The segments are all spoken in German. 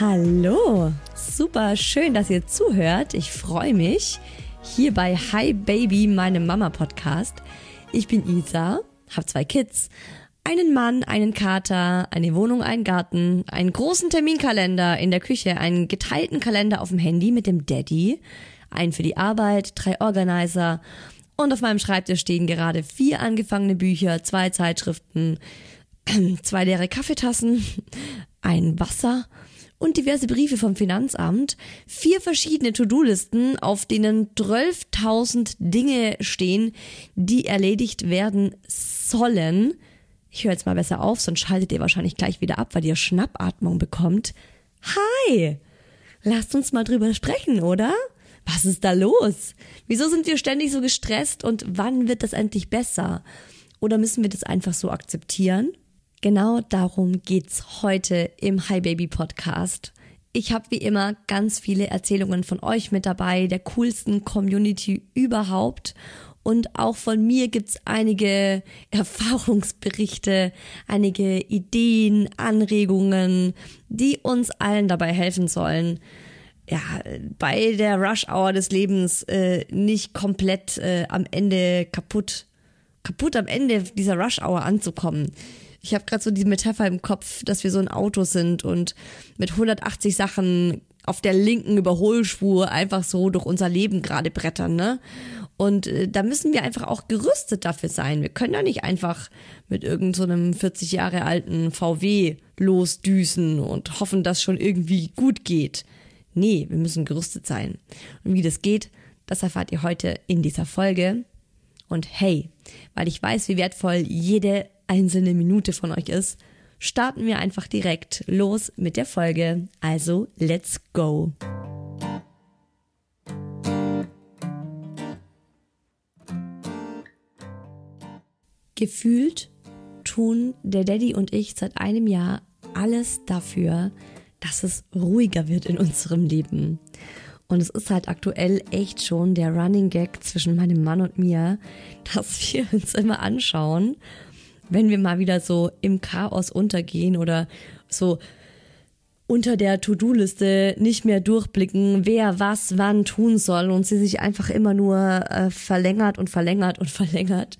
Hallo, super schön, dass ihr zuhört. Ich freue mich hier bei Hi Baby, meinem Mama Podcast. Ich bin Isa, habe zwei Kids, einen Mann, einen Kater, eine Wohnung, einen Garten, einen großen Terminkalender in der Küche, einen geteilten Kalender auf dem Handy mit dem Daddy, einen für die Arbeit, drei Organizer und auf meinem Schreibtisch stehen gerade vier angefangene Bücher, zwei Zeitschriften, zwei leere Kaffeetassen, ein Wasser und diverse Briefe vom Finanzamt, vier verschiedene To-Do-Listen, auf denen 12.000 Dinge stehen, die erledigt werden sollen. Ich höre jetzt mal besser auf, sonst schaltet ihr wahrscheinlich gleich wieder ab, weil ihr Schnappatmung bekommt. Hi! Lasst uns mal drüber sprechen, oder? Was ist da los? Wieso sind wir ständig so gestresst und wann wird das endlich besser? Oder müssen wir das einfach so akzeptieren? Genau darum geht's heute im Hi Baby Podcast. Ich habe wie immer ganz viele Erzählungen von euch mit dabei, der coolsten Community überhaupt. Und auch von mir gibt's einige Erfahrungsberichte, einige Ideen, Anregungen, die uns allen dabei helfen sollen, ja, bei der Rush Hour des Lebens äh, nicht komplett äh, am Ende kaputt, kaputt am Ende dieser Rush Hour anzukommen. Ich habe gerade so die Metapher im Kopf, dass wir so ein Auto sind und mit 180 Sachen auf der linken Überholspur einfach so durch unser Leben gerade brettern, ne? Und äh, da müssen wir einfach auch gerüstet dafür sein. Wir können ja nicht einfach mit irgendeinem so 40 Jahre alten VW losdüsen und hoffen, dass schon irgendwie gut geht. Nee, wir müssen gerüstet sein. Und wie das geht, das erfahrt ihr heute in dieser Folge. Und hey, weil ich weiß, wie wertvoll jede einzelne Minute von euch ist, starten wir einfach direkt los mit der Folge. Also, let's go! Gefühlt tun der Daddy und ich seit einem Jahr alles dafür, dass es ruhiger wird in unserem Leben. Und es ist halt aktuell echt schon der Running Gag zwischen meinem Mann und mir, dass wir uns immer anschauen wenn wir mal wieder so im Chaos untergehen oder so unter der To-Do-Liste nicht mehr durchblicken, wer was wann tun soll und sie sich einfach immer nur äh, verlängert und verlängert und verlängert,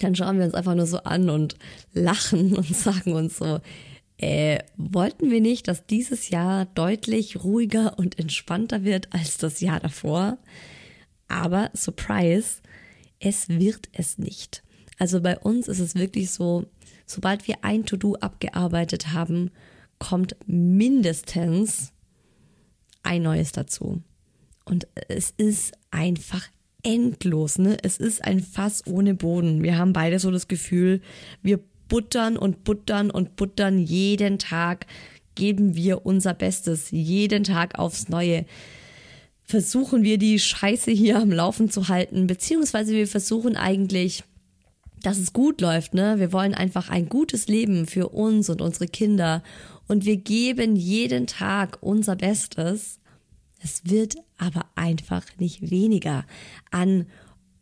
dann schauen wir uns einfach nur so an und lachen und sagen uns so, äh, wollten wir nicht, dass dieses Jahr deutlich ruhiger und entspannter wird als das Jahr davor? Aber Surprise, es wird es nicht. Also bei uns ist es wirklich so, sobald wir ein To-Do abgearbeitet haben, kommt mindestens ein neues dazu. Und es ist einfach endlos, ne? Es ist ein Fass ohne Boden. Wir haben beide so das Gefühl, wir buttern und buttern und buttern jeden Tag, geben wir unser Bestes, jeden Tag aufs Neue. Versuchen wir die Scheiße hier am Laufen zu halten, beziehungsweise wir versuchen eigentlich, dass es gut läuft, ne? Wir wollen einfach ein gutes Leben für uns und unsere Kinder und wir geben jeden Tag unser Bestes. Es wird aber einfach nicht weniger an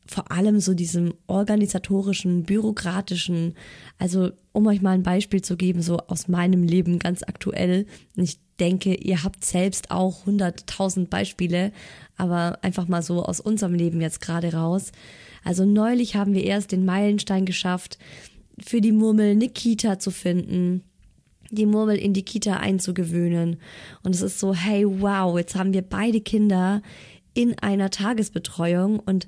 vor allem so diesem organisatorischen, bürokratischen, also um euch mal ein Beispiel zu geben, so aus meinem Leben ganz aktuell. Ich denke, ihr habt selbst auch hunderttausend Beispiele, aber einfach mal so aus unserem Leben jetzt gerade raus. Also neulich haben wir erst den Meilenstein geschafft, für die Murmel eine Kita zu finden die Murmel in die Kita einzugewöhnen. Und es ist so, hey, wow, jetzt haben wir beide Kinder in einer Tagesbetreuung und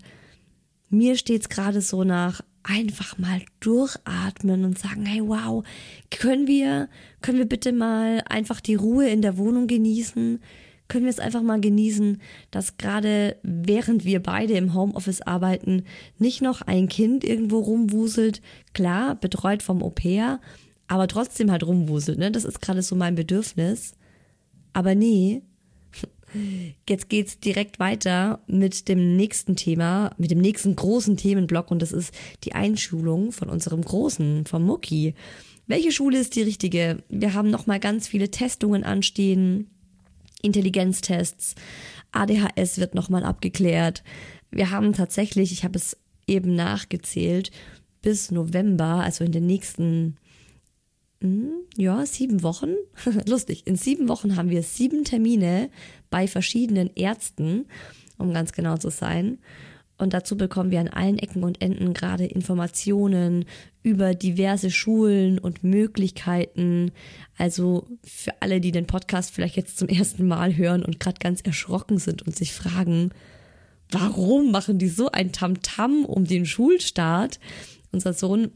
mir steht's gerade so nach einfach mal durchatmen und sagen, hey, wow, können wir, können wir bitte mal einfach die Ruhe in der Wohnung genießen? Können wir es einfach mal genießen, dass gerade während wir beide im Homeoffice arbeiten, nicht noch ein Kind irgendwo rumwuselt, klar, betreut vom Au-pair, aber trotzdem halt rumwuselt, ne? Das ist gerade so mein Bedürfnis. Aber nee, jetzt geht's direkt weiter mit dem nächsten Thema, mit dem nächsten großen Themenblock und das ist die Einschulung von unserem Großen, vom Mucki. Welche Schule ist die richtige? Wir haben noch mal ganz viele Testungen anstehen, Intelligenztests, ADHS wird noch mal abgeklärt. Wir haben tatsächlich, ich habe es eben nachgezählt, bis November, also in den nächsten ja, sieben Wochen. Lustig. In sieben Wochen haben wir sieben Termine bei verschiedenen Ärzten, um ganz genau zu sein. Und dazu bekommen wir an allen Ecken und Enden gerade Informationen über diverse Schulen und Möglichkeiten. Also für alle, die den Podcast vielleicht jetzt zum ersten Mal hören und gerade ganz erschrocken sind und sich fragen, warum machen die so ein Tamtam -Tam um den Schulstart? Unser Sohn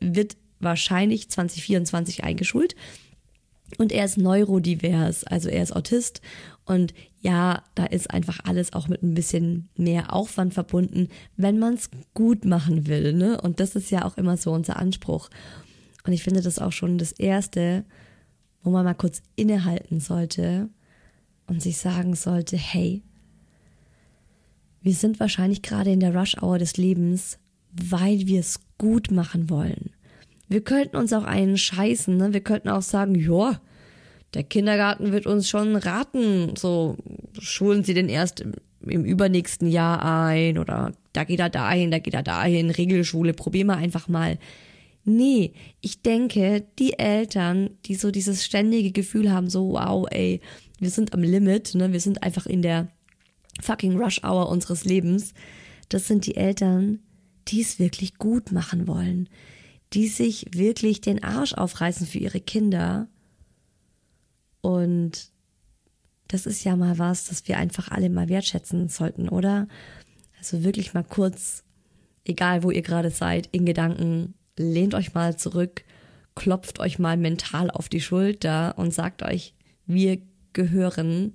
wird wahrscheinlich 2024 eingeschult. Und er ist neurodivers, also er ist Autist. Und ja, da ist einfach alles auch mit ein bisschen mehr Aufwand verbunden, wenn man es gut machen will. Ne? Und das ist ja auch immer so unser Anspruch. Und ich finde das auch schon das Erste, wo man mal kurz innehalten sollte und sich sagen sollte, hey, wir sind wahrscheinlich gerade in der Rush-Hour des Lebens, weil wir es gut machen wollen. Wir könnten uns auch einen scheißen, ne? Wir könnten auch sagen, ja, der Kindergarten wird uns schon raten, so schulen sie den erst im, im übernächsten Jahr ein oder da geht er dahin, da geht er dahin, Regelschule, probier mal einfach mal. Nee, ich denke, die Eltern, die so dieses ständige Gefühl haben, so wow, ey, wir sind am Limit, ne, wir sind einfach in der fucking Rush Hour unseres Lebens, das sind die Eltern, die es wirklich gut machen wollen, die sich wirklich den Arsch aufreißen für ihre Kinder. Und das ist ja mal was, das wir einfach alle mal wertschätzen sollten, oder? Also wirklich mal kurz, egal wo ihr gerade seid, in Gedanken, lehnt euch mal zurück, klopft euch mal mental auf die Schulter und sagt euch, wir gehören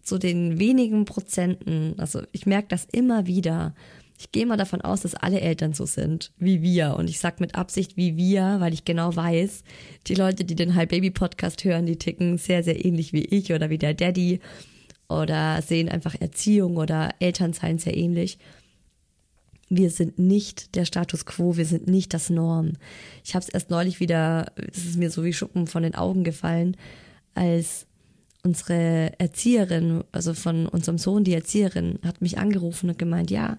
zu den wenigen Prozenten, also ich merke das immer wieder, ich gehe mal davon aus, dass alle Eltern so sind wie wir. Und ich sag mit Absicht wie wir, weil ich genau weiß, die Leute, die den High Baby Podcast hören, die ticken sehr, sehr ähnlich wie ich oder wie der Daddy oder sehen einfach Erziehung oder Elternsein sehr ähnlich. Wir sind nicht der Status quo, wir sind nicht das Norm. Ich habe es erst neulich wieder, es ist mir so wie Schuppen von den Augen gefallen, als unsere Erzieherin, also von unserem Sohn, die Erzieherin, hat mich angerufen und gemeint, ja,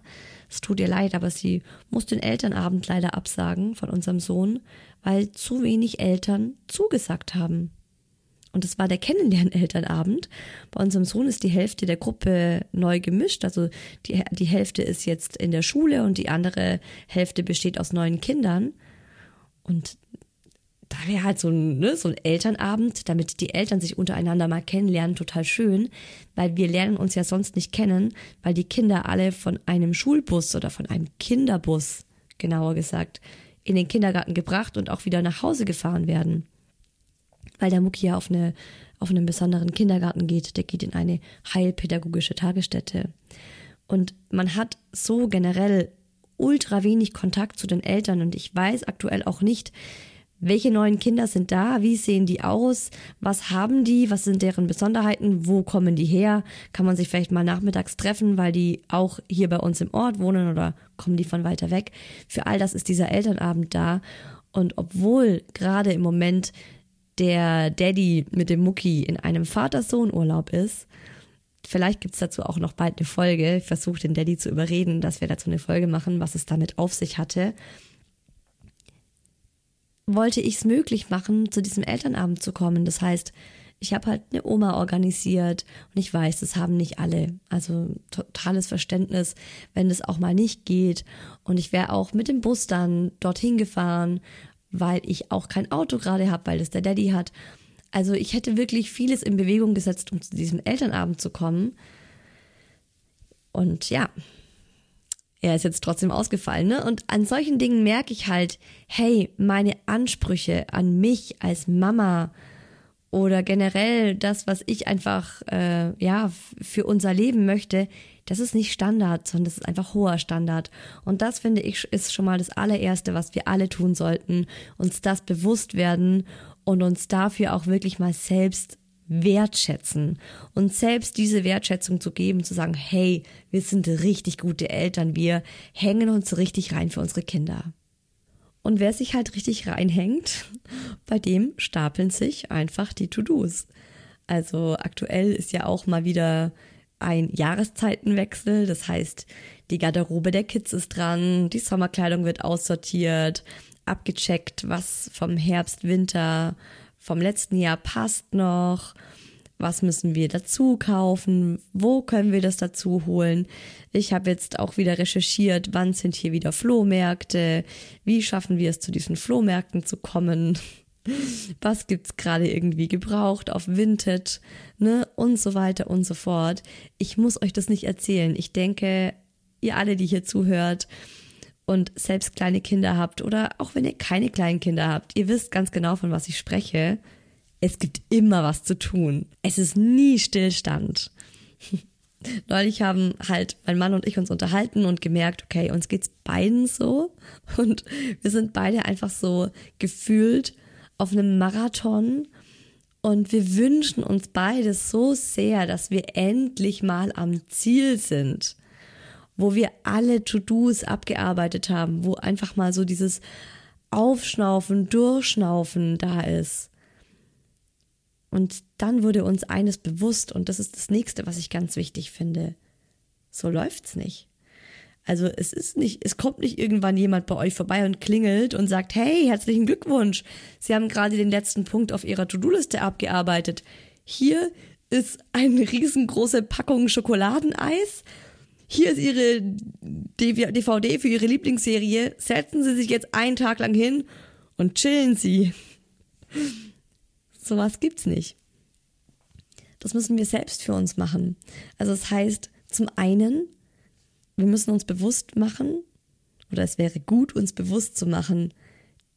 es tut ihr leid, aber sie muss den Elternabend leider absagen von unserem Sohn, weil zu wenig Eltern zugesagt haben. Und es war der Kennenlernen-Elternabend. Bei unserem Sohn ist die Hälfte der Gruppe neu gemischt. Also die, die Hälfte ist jetzt in der Schule und die andere Hälfte besteht aus neuen Kindern. Und da wäre halt so ein, ne, so ein Elternabend, damit die Eltern sich untereinander mal kennenlernen, total schön, weil wir lernen uns ja sonst nicht kennen, weil die Kinder alle von einem Schulbus oder von einem Kinderbus, genauer gesagt, in den Kindergarten gebracht und auch wieder nach Hause gefahren werden. Weil der Mucki ja auf, eine, auf einen besonderen Kindergarten geht, der geht in eine heilpädagogische Tagesstätte. Und man hat so generell ultra wenig Kontakt zu den Eltern und ich weiß aktuell auch nicht, welche neuen Kinder sind da? Wie sehen die aus? Was haben die? Was sind deren Besonderheiten? Wo kommen die her? Kann man sich vielleicht mal nachmittags treffen, weil die auch hier bei uns im Ort wohnen oder kommen die von weiter weg? Für all das ist dieser Elternabend da. Und obwohl gerade im Moment der Daddy mit dem Mucki in einem Vater-Sohn-Urlaub ist, vielleicht gibt's dazu auch noch bald eine Folge. Ich versuche den Daddy zu überreden, dass wir dazu eine Folge machen, was es damit auf sich hatte wollte ich es möglich machen, zu diesem Elternabend zu kommen. Das heißt, ich habe halt eine Oma organisiert und ich weiß, das haben nicht alle. Also totales Verständnis, wenn das auch mal nicht geht. Und ich wäre auch mit dem Bus dann dorthin gefahren, weil ich auch kein Auto gerade habe, weil das der Daddy hat. Also ich hätte wirklich vieles in Bewegung gesetzt, um zu diesem Elternabend zu kommen. Und ja, er ist jetzt trotzdem ausgefallen. Ne? Und an solchen Dingen merke ich halt, hey, meine Ansprüche an mich als Mama oder generell das, was ich einfach äh, ja für unser Leben möchte, das ist nicht Standard, sondern das ist einfach hoher Standard. Und das finde ich ist schon mal das allererste, was wir alle tun sollten, uns das bewusst werden und uns dafür auch wirklich mal selbst wertschätzen und selbst diese Wertschätzung zu geben, zu sagen, hey, wir sind richtig gute Eltern, wir hängen uns richtig rein für unsere Kinder. Und wer sich halt richtig reinhängt, bei dem stapeln sich einfach die To-Dos. Also aktuell ist ja auch mal wieder ein Jahreszeitenwechsel, das heißt, die Garderobe der Kids ist dran, die Sommerkleidung wird aussortiert, abgecheckt, was vom Herbst, Winter vom letzten Jahr passt noch? Was müssen wir dazu kaufen? Wo können wir das dazu holen? Ich habe jetzt auch wieder recherchiert, wann sind hier wieder Flohmärkte? Wie schaffen wir es zu diesen Flohmärkten zu kommen? Was gibt's gerade irgendwie gebraucht auf Vinted, ne? Und so weiter und so fort. Ich muss euch das nicht erzählen. Ich denke, ihr alle, die hier zuhört, und selbst kleine Kinder habt oder auch wenn ihr keine kleinen Kinder habt, ihr wisst ganz genau, von was ich spreche. Es gibt immer was zu tun. Es ist nie Stillstand. Neulich haben halt mein Mann und ich uns unterhalten und gemerkt, okay, uns geht's beiden so und wir sind beide einfach so gefühlt auf einem Marathon und wir wünschen uns beide so sehr, dass wir endlich mal am Ziel sind wo wir alle To-Dos abgearbeitet haben, wo einfach mal so dieses Aufschnaufen, Durchschnaufen da ist. Und dann wurde uns eines bewusst, und das ist das nächste, was ich ganz wichtig finde. So läuft's nicht. Also es ist nicht, es kommt nicht irgendwann jemand bei euch vorbei und klingelt und sagt, hey, herzlichen Glückwunsch. Sie haben gerade den letzten Punkt auf Ihrer To-Do-Liste abgearbeitet. Hier ist eine riesengroße Packung Schokoladeneis hier ist Ihre DVD für Ihre Lieblingsserie, setzen Sie sich jetzt einen Tag lang hin und chillen Sie. Sowas gibt's nicht. Das müssen wir selbst für uns machen. Also das heißt, zum einen, wir müssen uns bewusst machen, oder es wäre gut, uns bewusst zu machen,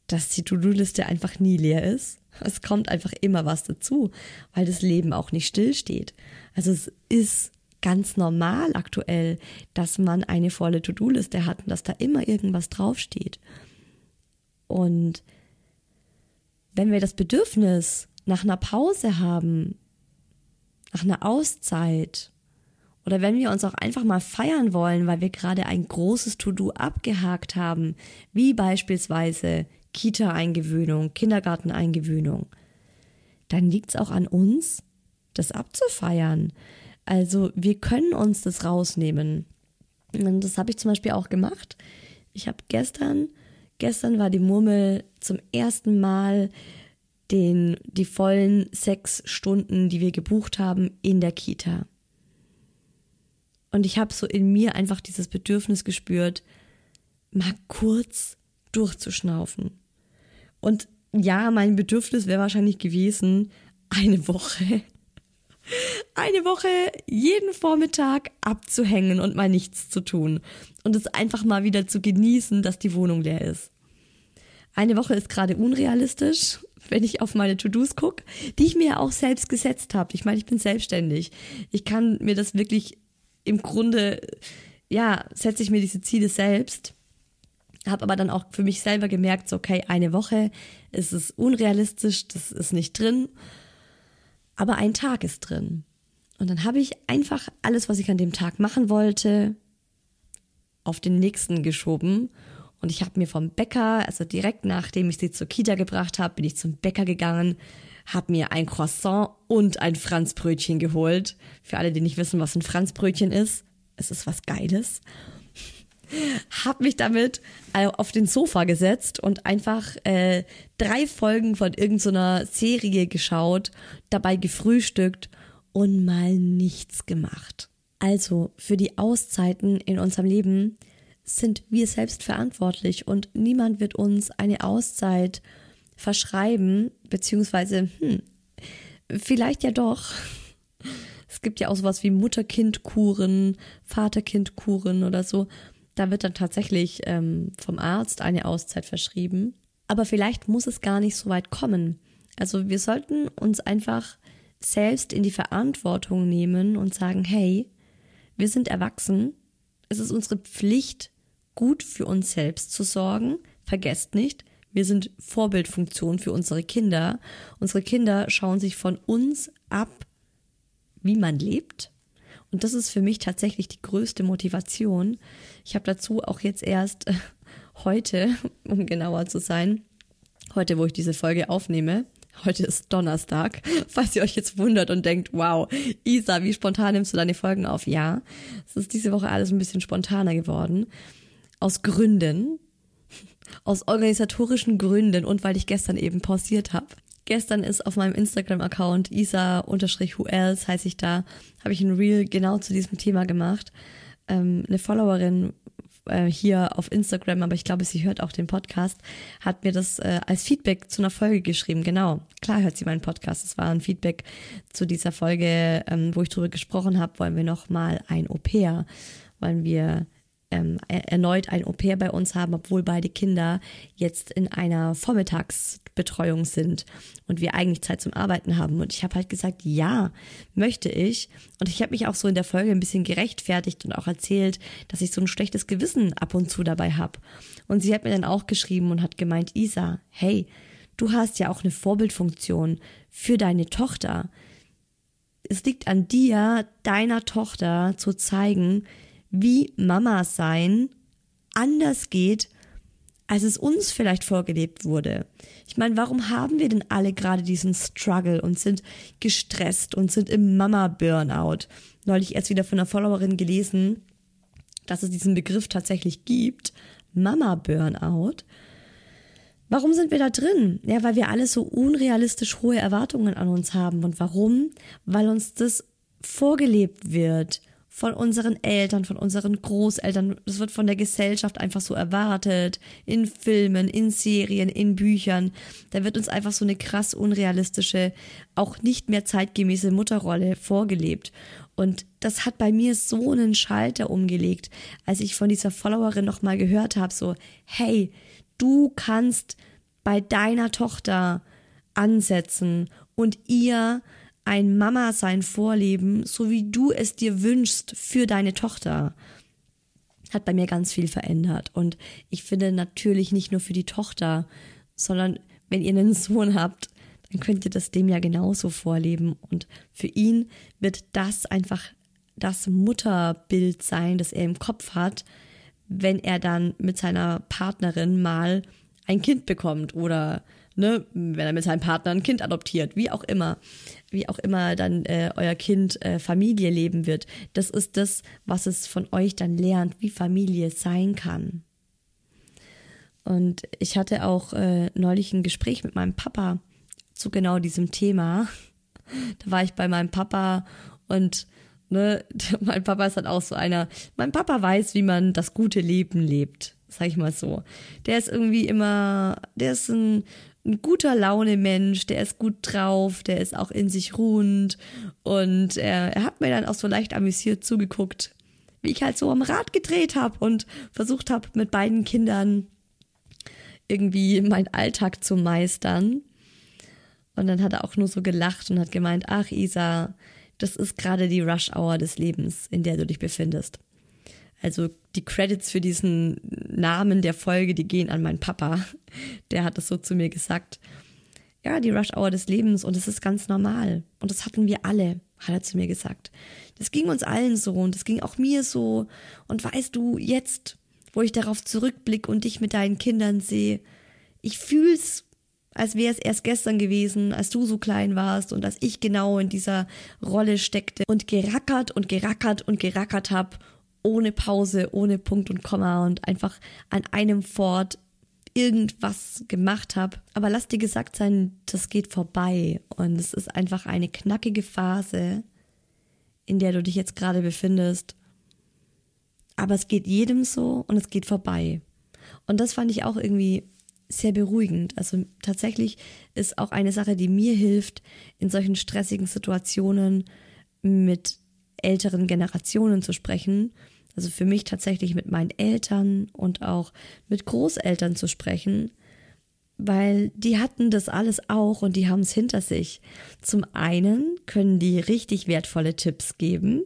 dass die To-Do-Liste einfach nie leer ist. Es kommt einfach immer was dazu, weil das Leben auch nicht stillsteht. Also es ist ganz normal aktuell, dass man eine volle To-Do-Liste hat und dass da immer irgendwas draufsteht. Und wenn wir das Bedürfnis nach einer Pause haben, nach einer Auszeit, oder wenn wir uns auch einfach mal feiern wollen, weil wir gerade ein großes To-Do abgehakt haben, wie beispielsweise Kita-Eingewöhnung, Kindergarten-Eingewöhnung, dann liegt es auch an uns, das abzufeiern. Also wir können uns das rausnehmen. Und das habe ich zum Beispiel auch gemacht. Ich habe gestern, gestern war die Murmel zum ersten Mal den, die vollen sechs Stunden, die wir gebucht haben, in der Kita. Und ich habe so in mir einfach dieses Bedürfnis gespürt, mal kurz durchzuschnaufen. Und ja, mein Bedürfnis wäre wahrscheinlich gewesen, eine Woche, eine Woche jeden Vormittag abzuhängen und mal nichts zu tun und es einfach mal wieder zu genießen, dass die Wohnung leer ist. Eine Woche ist gerade unrealistisch, wenn ich auf meine To-Dos gucke, die ich mir auch selbst gesetzt habe. Ich meine, ich bin selbstständig. Ich kann mir das wirklich im Grunde, ja, setze ich mir diese Ziele selbst. Habe aber dann auch für mich selber gemerkt, so, okay, eine Woche ist es unrealistisch, das ist nicht drin, aber ein Tag ist drin. Und dann habe ich einfach alles, was ich an dem Tag machen wollte, auf den nächsten geschoben und ich habe mir vom Bäcker, also direkt nachdem ich sie zur Kita gebracht habe, bin ich zum Bäcker gegangen, habe mir ein Croissant und ein Franzbrötchen geholt. Für alle, die nicht wissen, was ein Franzbrötchen ist, es ist was Geiles. Hab mich damit auf den Sofa gesetzt und einfach äh, drei Folgen von irgendeiner so Serie geschaut, dabei gefrühstückt und mal nichts gemacht. Also für die Auszeiten in unserem Leben sind wir selbst verantwortlich und niemand wird uns eine Auszeit verschreiben, beziehungsweise, hm, vielleicht ja doch. Es gibt ja auch sowas wie Mutter-Kind-Kuren, Vater-Kind-Kuren oder so. Da wird dann tatsächlich ähm, vom Arzt eine Auszeit verschrieben. Aber vielleicht muss es gar nicht so weit kommen. Also wir sollten uns einfach selbst in die Verantwortung nehmen und sagen, hey, wir sind erwachsen. Es ist unsere Pflicht, gut für uns selbst zu sorgen. Vergesst nicht, wir sind Vorbildfunktion für unsere Kinder. Unsere Kinder schauen sich von uns ab, wie man lebt. Und das ist für mich tatsächlich die größte Motivation. Ich habe dazu auch jetzt erst heute, um genauer zu sein, heute, wo ich diese Folge aufnehme, Heute ist Donnerstag. Falls ihr euch jetzt wundert und denkt, wow, Isa, wie spontan nimmst du deine Folgen auf? Ja, es ist diese Woche alles ein bisschen spontaner geworden aus Gründen, aus organisatorischen Gründen und weil ich gestern eben pausiert habe. Gestern ist auf meinem Instagram-Account isa-who else heiße ich da, habe ich ein Reel genau zu diesem Thema gemacht. Ähm, eine Followerin äh, hier auf Instagram, aber ich glaube, sie hört auch den Podcast, hat mir das äh, als Feedback zu einer Folge geschrieben. Genau, klar hört sie meinen Podcast. Es war ein Feedback zu dieser Folge, ähm, wo ich drüber gesprochen habe, wollen wir noch mal ein Au-pair, wollen wir ähm, erneut ein Au-pair bei uns haben, obwohl beide Kinder jetzt in einer Vormittagsbetreuung sind und wir eigentlich Zeit zum Arbeiten haben. Und ich habe halt gesagt, ja, möchte ich. Und ich habe mich auch so in der Folge ein bisschen gerechtfertigt und auch erzählt, dass ich so ein schlechtes Gewissen ab und zu dabei habe. Und sie hat mir dann auch geschrieben und hat gemeint, Isa, hey, du hast ja auch eine Vorbildfunktion für deine Tochter. Es liegt an dir, deiner Tochter zu zeigen, wie Mama sein anders geht, als es uns vielleicht vorgelebt wurde. Ich meine, warum haben wir denn alle gerade diesen Struggle und sind gestresst und sind im Mama-Burnout? Neulich erst wieder von einer Followerin gelesen, dass es diesen Begriff tatsächlich gibt. Mama-Burnout. Warum sind wir da drin? Ja, weil wir alle so unrealistisch hohe Erwartungen an uns haben. Und warum? Weil uns das vorgelebt wird von unseren Eltern, von unseren Großeltern. Das wird von der Gesellschaft einfach so erwartet. In Filmen, in Serien, in Büchern. Da wird uns einfach so eine krass unrealistische, auch nicht mehr zeitgemäße Mutterrolle vorgelebt. Und das hat bei mir so einen Schalter umgelegt, als ich von dieser Followerin nochmal gehört habe, so, hey, du kannst bei deiner Tochter ansetzen und ihr ein Mama-Sein vorleben, so wie du es dir wünschst für deine Tochter, hat bei mir ganz viel verändert. Und ich finde natürlich nicht nur für die Tochter, sondern wenn ihr einen Sohn habt, dann könnt ihr das dem ja genauso vorleben. Und für ihn wird das einfach das Mutterbild sein, das er im Kopf hat, wenn er dann mit seiner Partnerin mal ein Kind bekommt oder ne, wenn er mit seinem Partner ein Kind adoptiert, wie auch immer, wie auch immer dann äh, euer Kind äh, Familie leben wird. Das ist das, was es von euch dann lernt, wie Familie sein kann. Und ich hatte auch äh, neulich ein Gespräch mit meinem Papa zu genau diesem Thema. Da war ich bei meinem Papa und ne, mein Papa ist dann auch so einer. Mein Papa weiß, wie man das gute Leben lebt, sag ich mal so. Der ist irgendwie immer, der ist ein ein guter Laune Mensch, der ist gut drauf, der ist auch in sich ruhend und er, er hat mir dann auch so leicht amüsiert zugeguckt, wie ich halt so am Rad gedreht habe und versucht habe mit beiden Kindern irgendwie meinen Alltag zu meistern. Und dann hat er auch nur so gelacht und hat gemeint, ach Isa, das ist gerade die Rush Hour des Lebens, in der du dich befindest. Also die Credits für diesen Namen der Folge, die gehen an meinen Papa. Der hat das so zu mir gesagt. Ja, die Rush Hour des Lebens und es ist ganz normal. Und das hatten wir alle, hat er zu mir gesagt. Das ging uns allen so und das ging auch mir so. Und weißt du, jetzt, wo ich darauf zurückblicke und dich mit deinen Kindern sehe, ich fühl's, als wäre es erst gestern gewesen, als du so klein warst und als ich genau in dieser Rolle steckte und gerackert und gerackert und gerackert hab ohne Pause, ohne Punkt und Komma und einfach an einem Fort irgendwas gemacht habe. Aber lass dir gesagt sein, das geht vorbei und es ist einfach eine knackige Phase, in der du dich jetzt gerade befindest. Aber es geht jedem so und es geht vorbei. Und das fand ich auch irgendwie sehr beruhigend. Also tatsächlich ist auch eine Sache, die mir hilft, in solchen stressigen Situationen mit älteren Generationen zu sprechen also für mich tatsächlich mit meinen Eltern und auch mit Großeltern zu sprechen, weil die hatten das alles auch und die haben es hinter sich. Zum einen können die richtig wertvolle Tipps geben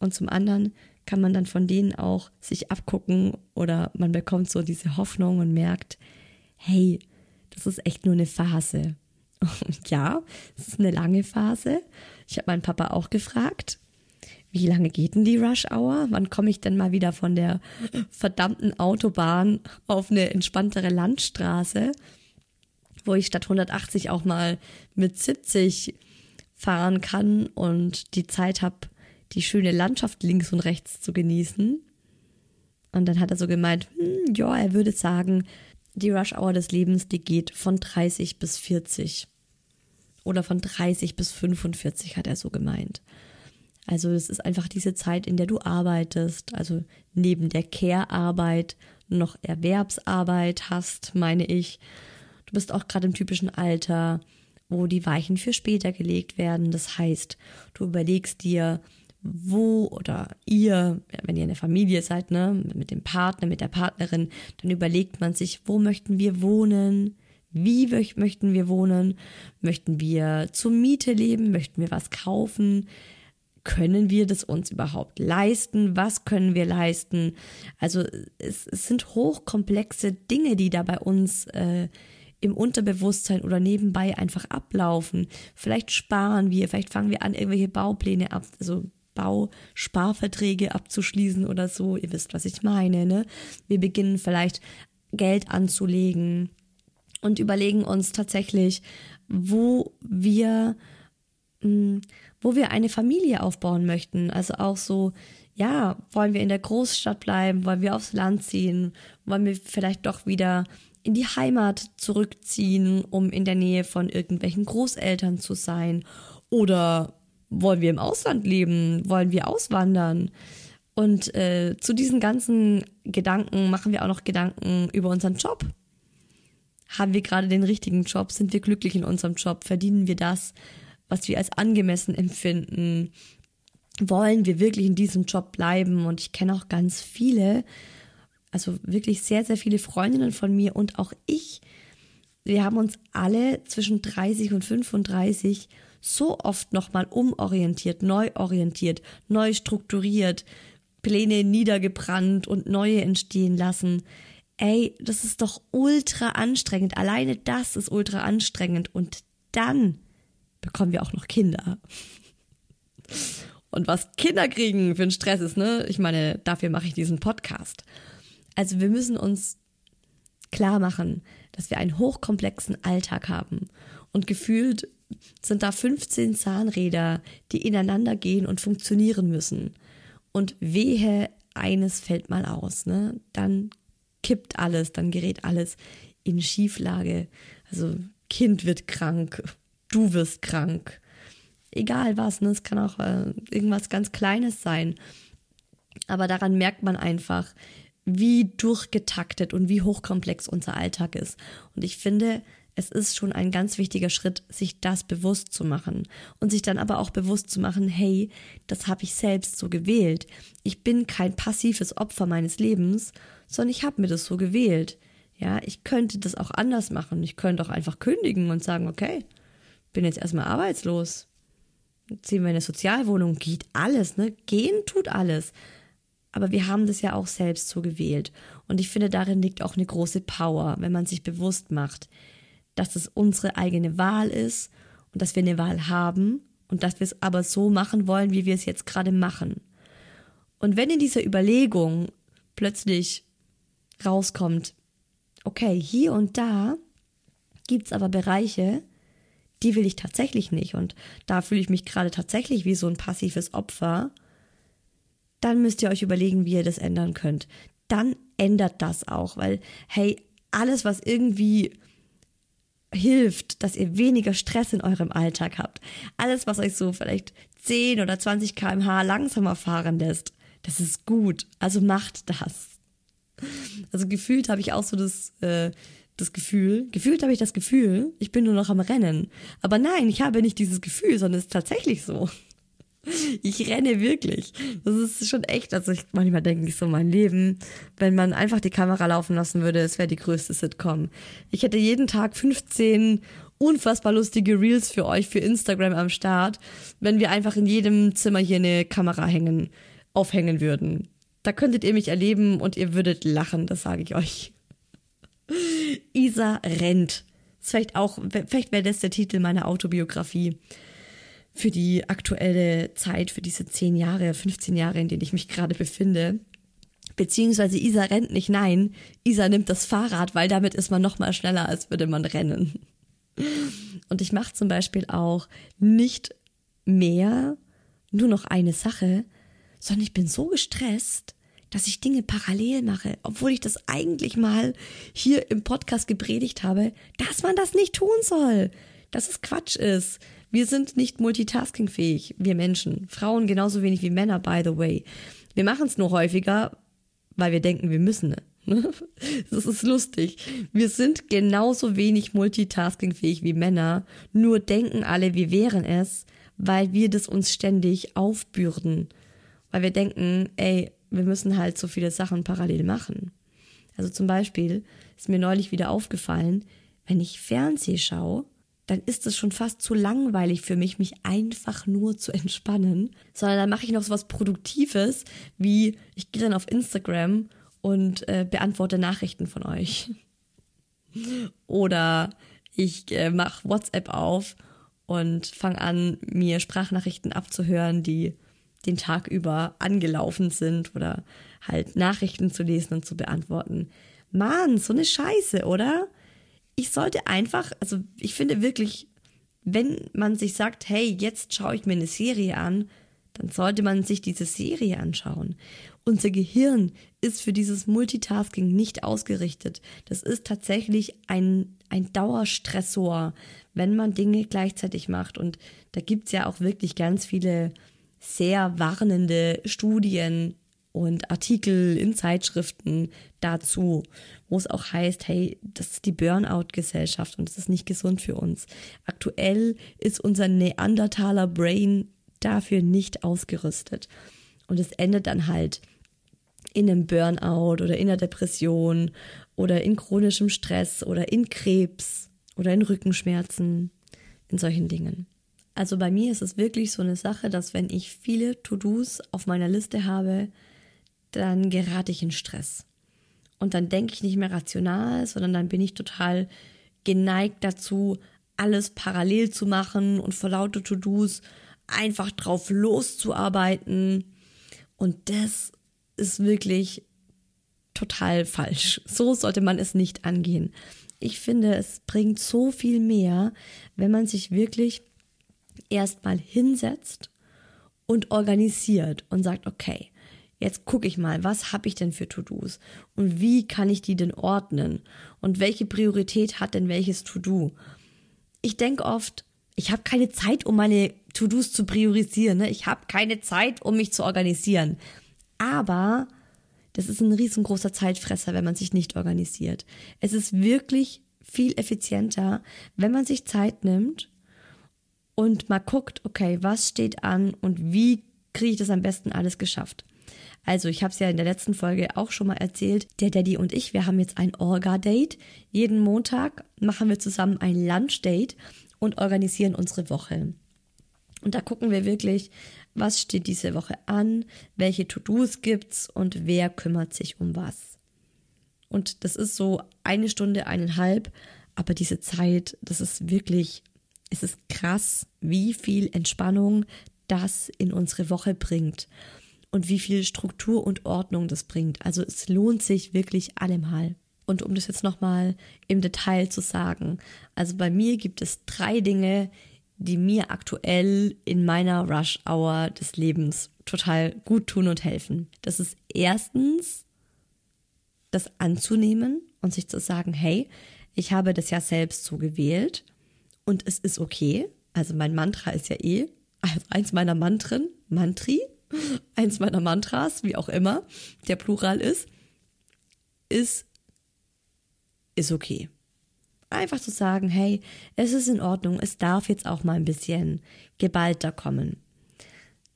und zum anderen kann man dann von denen auch sich abgucken oder man bekommt so diese Hoffnung und merkt, hey, das ist echt nur eine Phase. Und ja, es ist eine lange Phase. Ich habe meinen Papa auch gefragt, wie lange geht denn die Rush Hour? Wann komme ich denn mal wieder von der verdammten Autobahn auf eine entspanntere Landstraße, wo ich statt 180 auch mal mit 70 fahren kann und die Zeit habe, die schöne Landschaft links und rechts zu genießen. Und dann hat er so gemeint, hm, ja, er würde sagen, die Rush Hour des Lebens, die geht von 30 bis 40. Oder von 30 bis 45, hat er so gemeint. Also es ist einfach diese Zeit, in der du arbeitest, also neben der Care-Arbeit noch Erwerbsarbeit hast, meine ich. Du bist auch gerade im typischen Alter, wo die Weichen für später gelegt werden. Das heißt, du überlegst dir, wo oder ihr, wenn ihr eine Familie seid, ne, mit dem Partner, mit der Partnerin, dann überlegt man sich, wo möchten wir wohnen? Wie möchten wir wohnen? Möchten wir zur Miete leben? Möchten wir was kaufen? Können wir das uns überhaupt leisten? Was können wir leisten? Also es, es sind hochkomplexe Dinge, die da bei uns äh, im Unterbewusstsein oder nebenbei einfach ablaufen. Vielleicht sparen wir, vielleicht fangen wir an, irgendwelche Baupläne ab, also Bausparverträge abzuschließen oder so. Ihr wisst, was ich meine, ne? Wir beginnen vielleicht Geld anzulegen und überlegen uns tatsächlich, wo wir hm, wo wir eine Familie aufbauen möchten. Also auch so, ja, wollen wir in der Großstadt bleiben, wollen wir aufs Land ziehen, wollen wir vielleicht doch wieder in die Heimat zurückziehen, um in der Nähe von irgendwelchen Großeltern zu sein? Oder wollen wir im Ausland leben? Wollen wir auswandern? Und äh, zu diesen ganzen Gedanken machen wir auch noch Gedanken über unseren Job. Haben wir gerade den richtigen Job? Sind wir glücklich in unserem Job? Verdienen wir das, was wir als angemessen empfinden. Wollen wir wirklich in diesem Job bleiben? Und ich kenne auch ganz viele, also wirklich sehr, sehr viele Freundinnen von mir und auch ich. Wir haben uns alle zwischen 30 und 35 so oft nochmal umorientiert, neu orientiert, neu strukturiert, Pläne niedergebrannt und neue entstehen lassen. Ey, das ist doch ultra anstrengend. Alleine das ist ultra anstrengend. Und dann bekommen wir auch noch Kinder. Und was Kinder kriegen für einen Stress ist, ne? Ich meine, dafür mache ich diesen Podcast. Also wir müssen uns klar machen, dass wir einen hochkomplexen Alltag haben. Und gefühlt sind da 15 Zahnräder, die ineinander gehen und funktionieren müssen. Und wehe, eines fällt mal aus, ne? Dann kippt alles, dann gerät alles in Schieflage. Also Kind wird krank, du wirst krank. Egal was, ne? es kann auch äh, irgendwas ganz Kleines sein. Aber daran merkt man einfach, wie durchgetaktet und wie hochkomplex unser Alltag ist. Und ich finde, es ist schon ein ganz wichtiger Schritt, sich das bewusst zu machen und sich dann aber auch bewusst zu machen, hey, das habe ich selbst so gewählt. Ich bin kein passives Opfer meines Lebens, sondern ich habe mir das so gewählt. Ja, ich könnte das auch anders machen. Ich könnte auch einfach kündigen und sagen, okay, bin jetzt erstmal arbeitslos. Ziehen wir in eine Sozialwohnung, geht alles, ne? Gehen tut alles. Aber wir haben das ja auch selbst so gewählt. Und ich finde, darin liegt auch eine große Power, wenn man sich bewusst macht, dass es unsere eigene Wahl ist und dass wir eine Wahl haben und dass wir es aber so machen wollen, wie wir es jetzt gerade machen. Und wenn in dieser Überlegung plötzlich rauskommt, okay, hier und da gibt es aber Bereiche, die will ich tatsächlich nicht und da fühle ich mich gerade tatsächlich wie so ein passives Opfer, dann müsst ihr euch überlegen, wie ihr das ändern könnt. Dann ändert das auch, weil, hey, alles, was irgendwie hilft, dass ihr weniger Stress in eurem Alltag habt. Alles, was euch so vielleicht 10 oder 20 kmh langsamer fahren lässt, das ist gut. Also macht das. Also gefühlt habe ich auch so das, äh, das Gefühl, gefühlt habe ich das Gefühl, ich bin nur noch am Rennen. Aber nein, ich habe nicht dieses Gefühl, sondern es ist tatsächlich so. Ich renne wirklich. Das ist schon echt. Also ich, manchmal denke ich so, mein Leben, wenn man einfach die Kamera laufen lassen würde, es wäre die größte Sitcom. Ich hätte jeden Tag 15 unfassbar lustige Reels für euch für Instagram am Start, wenn wir einfach in jedem Zimmer hier eine Kamera hängen, aufhängen würden. Da könntet ihr mich erleben und ihr würdet lachen, das sage ich euch. Isa rennt. vielleicht auch, vielleicht wäre das der Titel meiner Autobiografie für die aktuelle Zeit, für diese 10 Jahre, 15 Jahre, in denen ich mich gerade befinde. Beziehungsweise Isa rennt nicht, nein, Isa nimmt das Fahrrad, weil damit ist man noch mal schneller, als würde man rennen. Und ich mache zum Beispiel auch nicht mehr nur noch eine Sache, sondern ich bin so gestresst, dass ich Dinge parallel mache, obwohl ich das eigentlich mal hier im Podcast gepredigt habe, dass man das nicht tun soll, dass es Quatsch ist, wir sind nicht multitaskingfähig, wir Menschen. Frauen genauso wenig wie Männer, by the way. Wir machen es nur häufiger, weil wir denken, wir müssen. Das ist lustig. Wir sind genauso wenig multitaskingfähig wie Männer, nur denken alle, wir wären es, weil wir das uns ständig aufbürden. Weil wir denken, ey, wir müssen halt so viele Sachen parallel machen. Also zum Beispiel ist mir neulich wieder aufgefallen, wenn ich Fernseh schaue, dann ist es schon fast zu langweilig für mich, mich einfach nur zu entspannen, sondern dann mache ich noch so was Produktives, wie ich gehe dann auf Instagram und äh, beantworte Nachrichten von euch. Oder ich äh, mache WhatsApp auf und fange an, mir Sprachnachrichten abzuhören, die den Tag über angelaufen sind oder halt Nachrichten zu lesen und zu beantworten. Mann, so eine Scheiße, oder? ich sollte einfach, also ich finde wirklich, wenn man sich sagt, hey, jetzt schaue ich mir eine Serie an, dann sollte man sich diese Serie anschauen. Unser Gehirn ist für dieses Multitasking nicht ausgerichtet. Das ist tatsächlich ein, ein Dauerstressor, wenn man Dinge gleichzeitig macht. Und da gibt's ja auch wirklich ganz viele sehr warnende Studien und Artikel in Zeitschriften dazu, wo es auch heißt, hey, das ist die Burnout-Gesellschaft und das ist nicht gesund für uns. Aktuell ist unser Neandertaler Brain dafür nicht ausgerüstet. Und es endet dann halt in einem Burnout oder in einer Depression oder in chronischem Stress oder in Krebs oder in Rückenschmerzen, in solchen Dingen. Also bei mir ist es wirklich so eine Sache, dass wenn ich viele To-Dos auf meiner Liste habe, dann gerate ich in Stress. Und dann denke ich nicht mehr rational, sondern dann bin ich total geneigt dazu, alles parallel zu machen und vor lauter To-Dos einfach drauf loszuarbeiten. Und das ist wirklich total falsch. So sollte man es nicht angehen. Ich finde, es bringt so viel mehr, wenn man sich wirklich erstmal hinsetzt und organisiert und sagt, okay, Jetzt gucke ich mal, was habe ich denn für To-Dos und wie kann ich die denn ordnen und welche Priorität hat denn welches To-Do? Ich denke oft, ich habe keine Zeit, um meine To-Dos zu priorisieren. Ne? Ich habe keine Zeit, um mich zu organisieren. Aber das ist ein riesengroßer Zeitfresser, wenn man sich nicht organisiert. Es ist wirklich viel effizienter, wenn man sich Zeit nimmt und mal guckt, okay, was steht an und wie kriege ich das am besten alles geschafft. Also, ich habe es ja in der letzten Folge auch schon mal erzählt. Der Daddy und ich, wir haben jetzt ein Orga-Date. Jeden Montag machen wir zusammen ein Lunch-Date und organisieren unsere Woche. Und da gucken wir wirklich, was steht diese Woche an, welche To-Dos gibt's und wer kümmert sich um was. Und das ist so eine Stunde, eineinhalb, aber diese Zeit, das ist wirklich, es ist krass, wie viel Entspannung das in unsere Woche bringt und wie viel Struktur und Ordnung das bringt. Also es lohnt sich wirklich allemal. Und um das jetzt nochmal im Detail zu sagen, also bei mir gibt es drei Dinge, die mir aktuell in meiner Rush Hour des Lebens total gut tun und helfen. Das ist erstens das anzunehmen und sich zu sagen, hey, ich habe das ja selbst so gewählt und es ist okay. Also mein Mantra ist ja eh, also eins meiner Mantren, Mantri, eins meiner Mantras, wie auch immer der Plural ist, ist, ist okay. Einfach zu sagen, hey, es ist in Ordnung, es darf jetzt auch mal ein bisschen geballter kommen.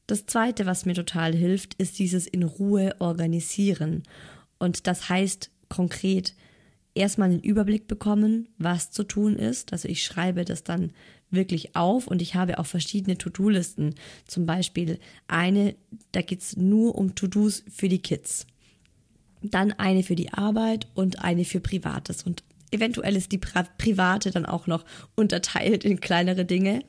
Das zweite, was mir total hilft, ist dieses in Ruhe organisieren. Und das heißt konkret, erstmal einen Überblick bekommen, was zu tun ist. Also ich schreibe das dann wirklich auf und ich habe auch verschiedene To-Do-Listen. Zum Beispiel eine, da geht es nur um To-Dos für die Kids. Dann eine für die Arbeit und eine für Privates. Und eventuell ist die private dann auch noch unterteilt in kleinere Dinge.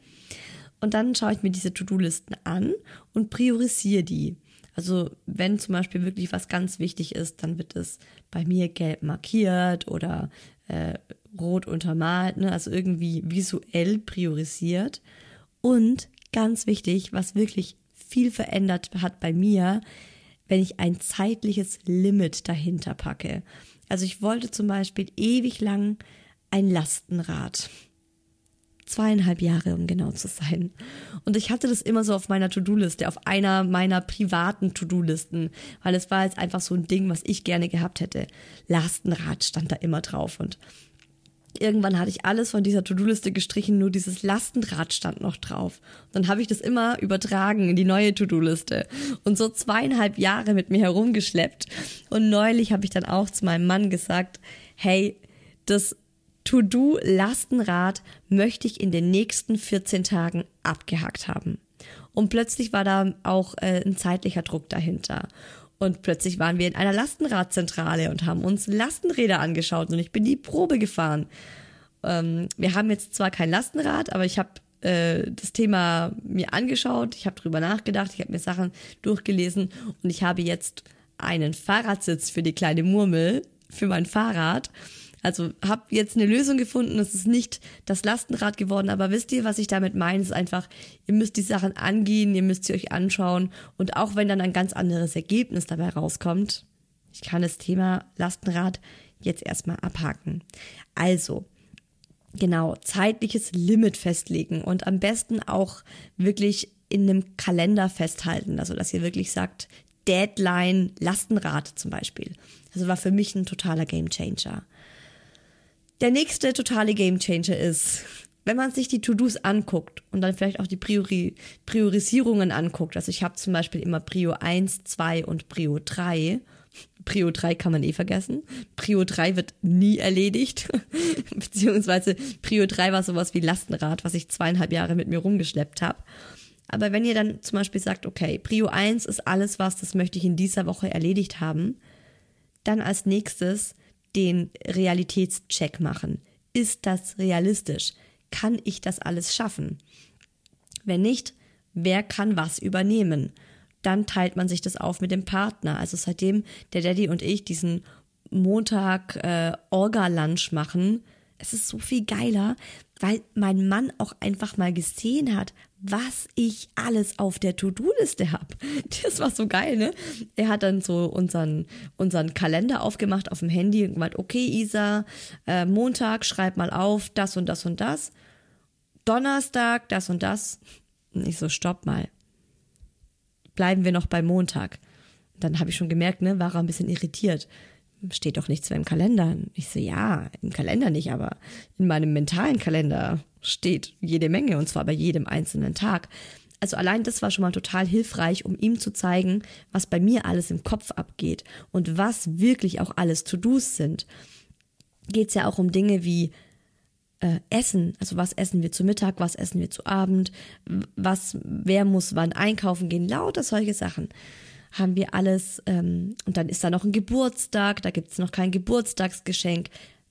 Und dann schaue ich mir diese To-Do-Listen an und priorisiere die. Also wenn zum Beispiel wirklich was ganz wichtig ist, dann wird es bei mir gelb markiert oder äh, rot untermalt, ne? also irgendwie visuell priorisiert. Und ganz wichtig, was wirklich viel verändert hat bei mir, wenn ich ein zeitliches Limit dahinter packe. Also ich wollte zum Beispiel ewig lang ein Lastenrad zweieinhalb Jahre, um genau zu sein. Und ich hatte das immer so auf meiner To-Do-Liste, auf einer meiner privaten To-Do-Listen, weil es war jetzt einfach so ein Ding, was ich gerne gehabt hätte. Lastenrad stand da immer drauf und irgendwann hatte ich alles von dieser To-Do-Liste gestrichen, nur dieses Lastenrad stand noch drauf. dann habe ich das immer übertragen in die neue To-Do-Liste und so zweieinhalb Jahre mit mir herumgeschleppt. Und neulich habe ich dann auch zu meinem Mann gesagt, hey, das To-Do-Lastenrad möchte ich in den nächsten 14 Tagen abgehakt haben. Und plötzlich war da auch äh, ein zeitlicher Druck dahinter. Und plötzlich waren wir in einer Lastenradzentrale und haben uns Lastenräder angeschaut und ich bin die Probe gefahren. Ähm, wir haben jetzt zwar kein Lastenrad, aber ich habe äh, das Thema mir angeschaut, ich habe drüber nachgedacht, ich habe mir Sachen durchgelesen und ich habe jetzt einen Fahrradsitz für die kleine Murmel für mein Fahrrad also habe jetzt eine Lösung gefunden. Es ist nicht das Lastenrad geworden, aber wisst ihr, was ich damit meine? Es ist einfach, ihr müsst die Sachen angehen, ihr müsst sie euch anschauen und auch wenn dann ein ganz anderes Ergebnis dabei rauskommt, ich kann das Thema Lastenrad jetzt erstmal abhaken. Also, genau, zeitliches Limit festlegen und am besten auch wirklich in einem Kalender festhalten. Also, dass ihr wirklich sagt, Deadline Lastenrad zum Beispiel. Das war für mich ein totaler Gamechanger. Der nächste totale Gamechanger ist, wenn man sich die To-Dos anguckt und dann vielleicht auch die Priori Priorisierungen anguckt. Also ich habe zum Beispiel immer Prio 1, 2 und Prio 3. Prio 3 kann man eh vergessen. Prio 3 wird nie erledigt. Beziehungsweise Prio 3 war sowas wie Lastenrad, was ich zweieinhalb Jahre mit mir rumgeschleppt habe. Aber wenn ihr dann zum Beispiel sagt, okay, Prio 1 ist alles was, das möchte ich in dieser Woche erledigt haben, dann als nächstes den Realitätscheck machen. Ist das realistisch? Kann ich das alles schaffen? Wenn nicht, wer kann was übernehmen? Dann teilt man sich das auf mit dem Partner. Also seitdem der Daddy und ich diesen Montag äh, Orga-Lunch machen, es ist so viel geiler, weil mein Mann auch einfach mal gesehen hat, was ich alles auf der To-Do-Liste habe. Das war so geil, ne? Er hat dann so unseren, unseren Kalender aufgemacht auf dem Handy und gemeint, okay, Isa, äh, Montag, schreib mal auf, das und das und das. Donnerstag, das und das. Und ich so, stopp mal. Bleiben wir noch bei Montag. Dann habe ich schon gemerkt, ne, war er ein bisschen irritiert. Steht doch nichts mehr im Kalender. Ich so, ja, im Kalender nicht, aber in meinem mentalen Kalender steht jede Menge und zwar bei jedem einzelnen Tag. Also allein das war schon mal total hilfreich, um ihm zu zeigen, was bei mir alles im Kopf abgeht und was wirklich auch alles To-Dos sind. Geht es ja auch um Dinge wie äh, Essen, also was essen wir zu Mittag, was essen wir zu Abend, was, wer muss wann einkaufen gehen, lauter solche Sachen haben wir alles. Ähm, und dann ist da noch ein Geburtstag, da gibt es noch kein Geburtstagsgeschenk.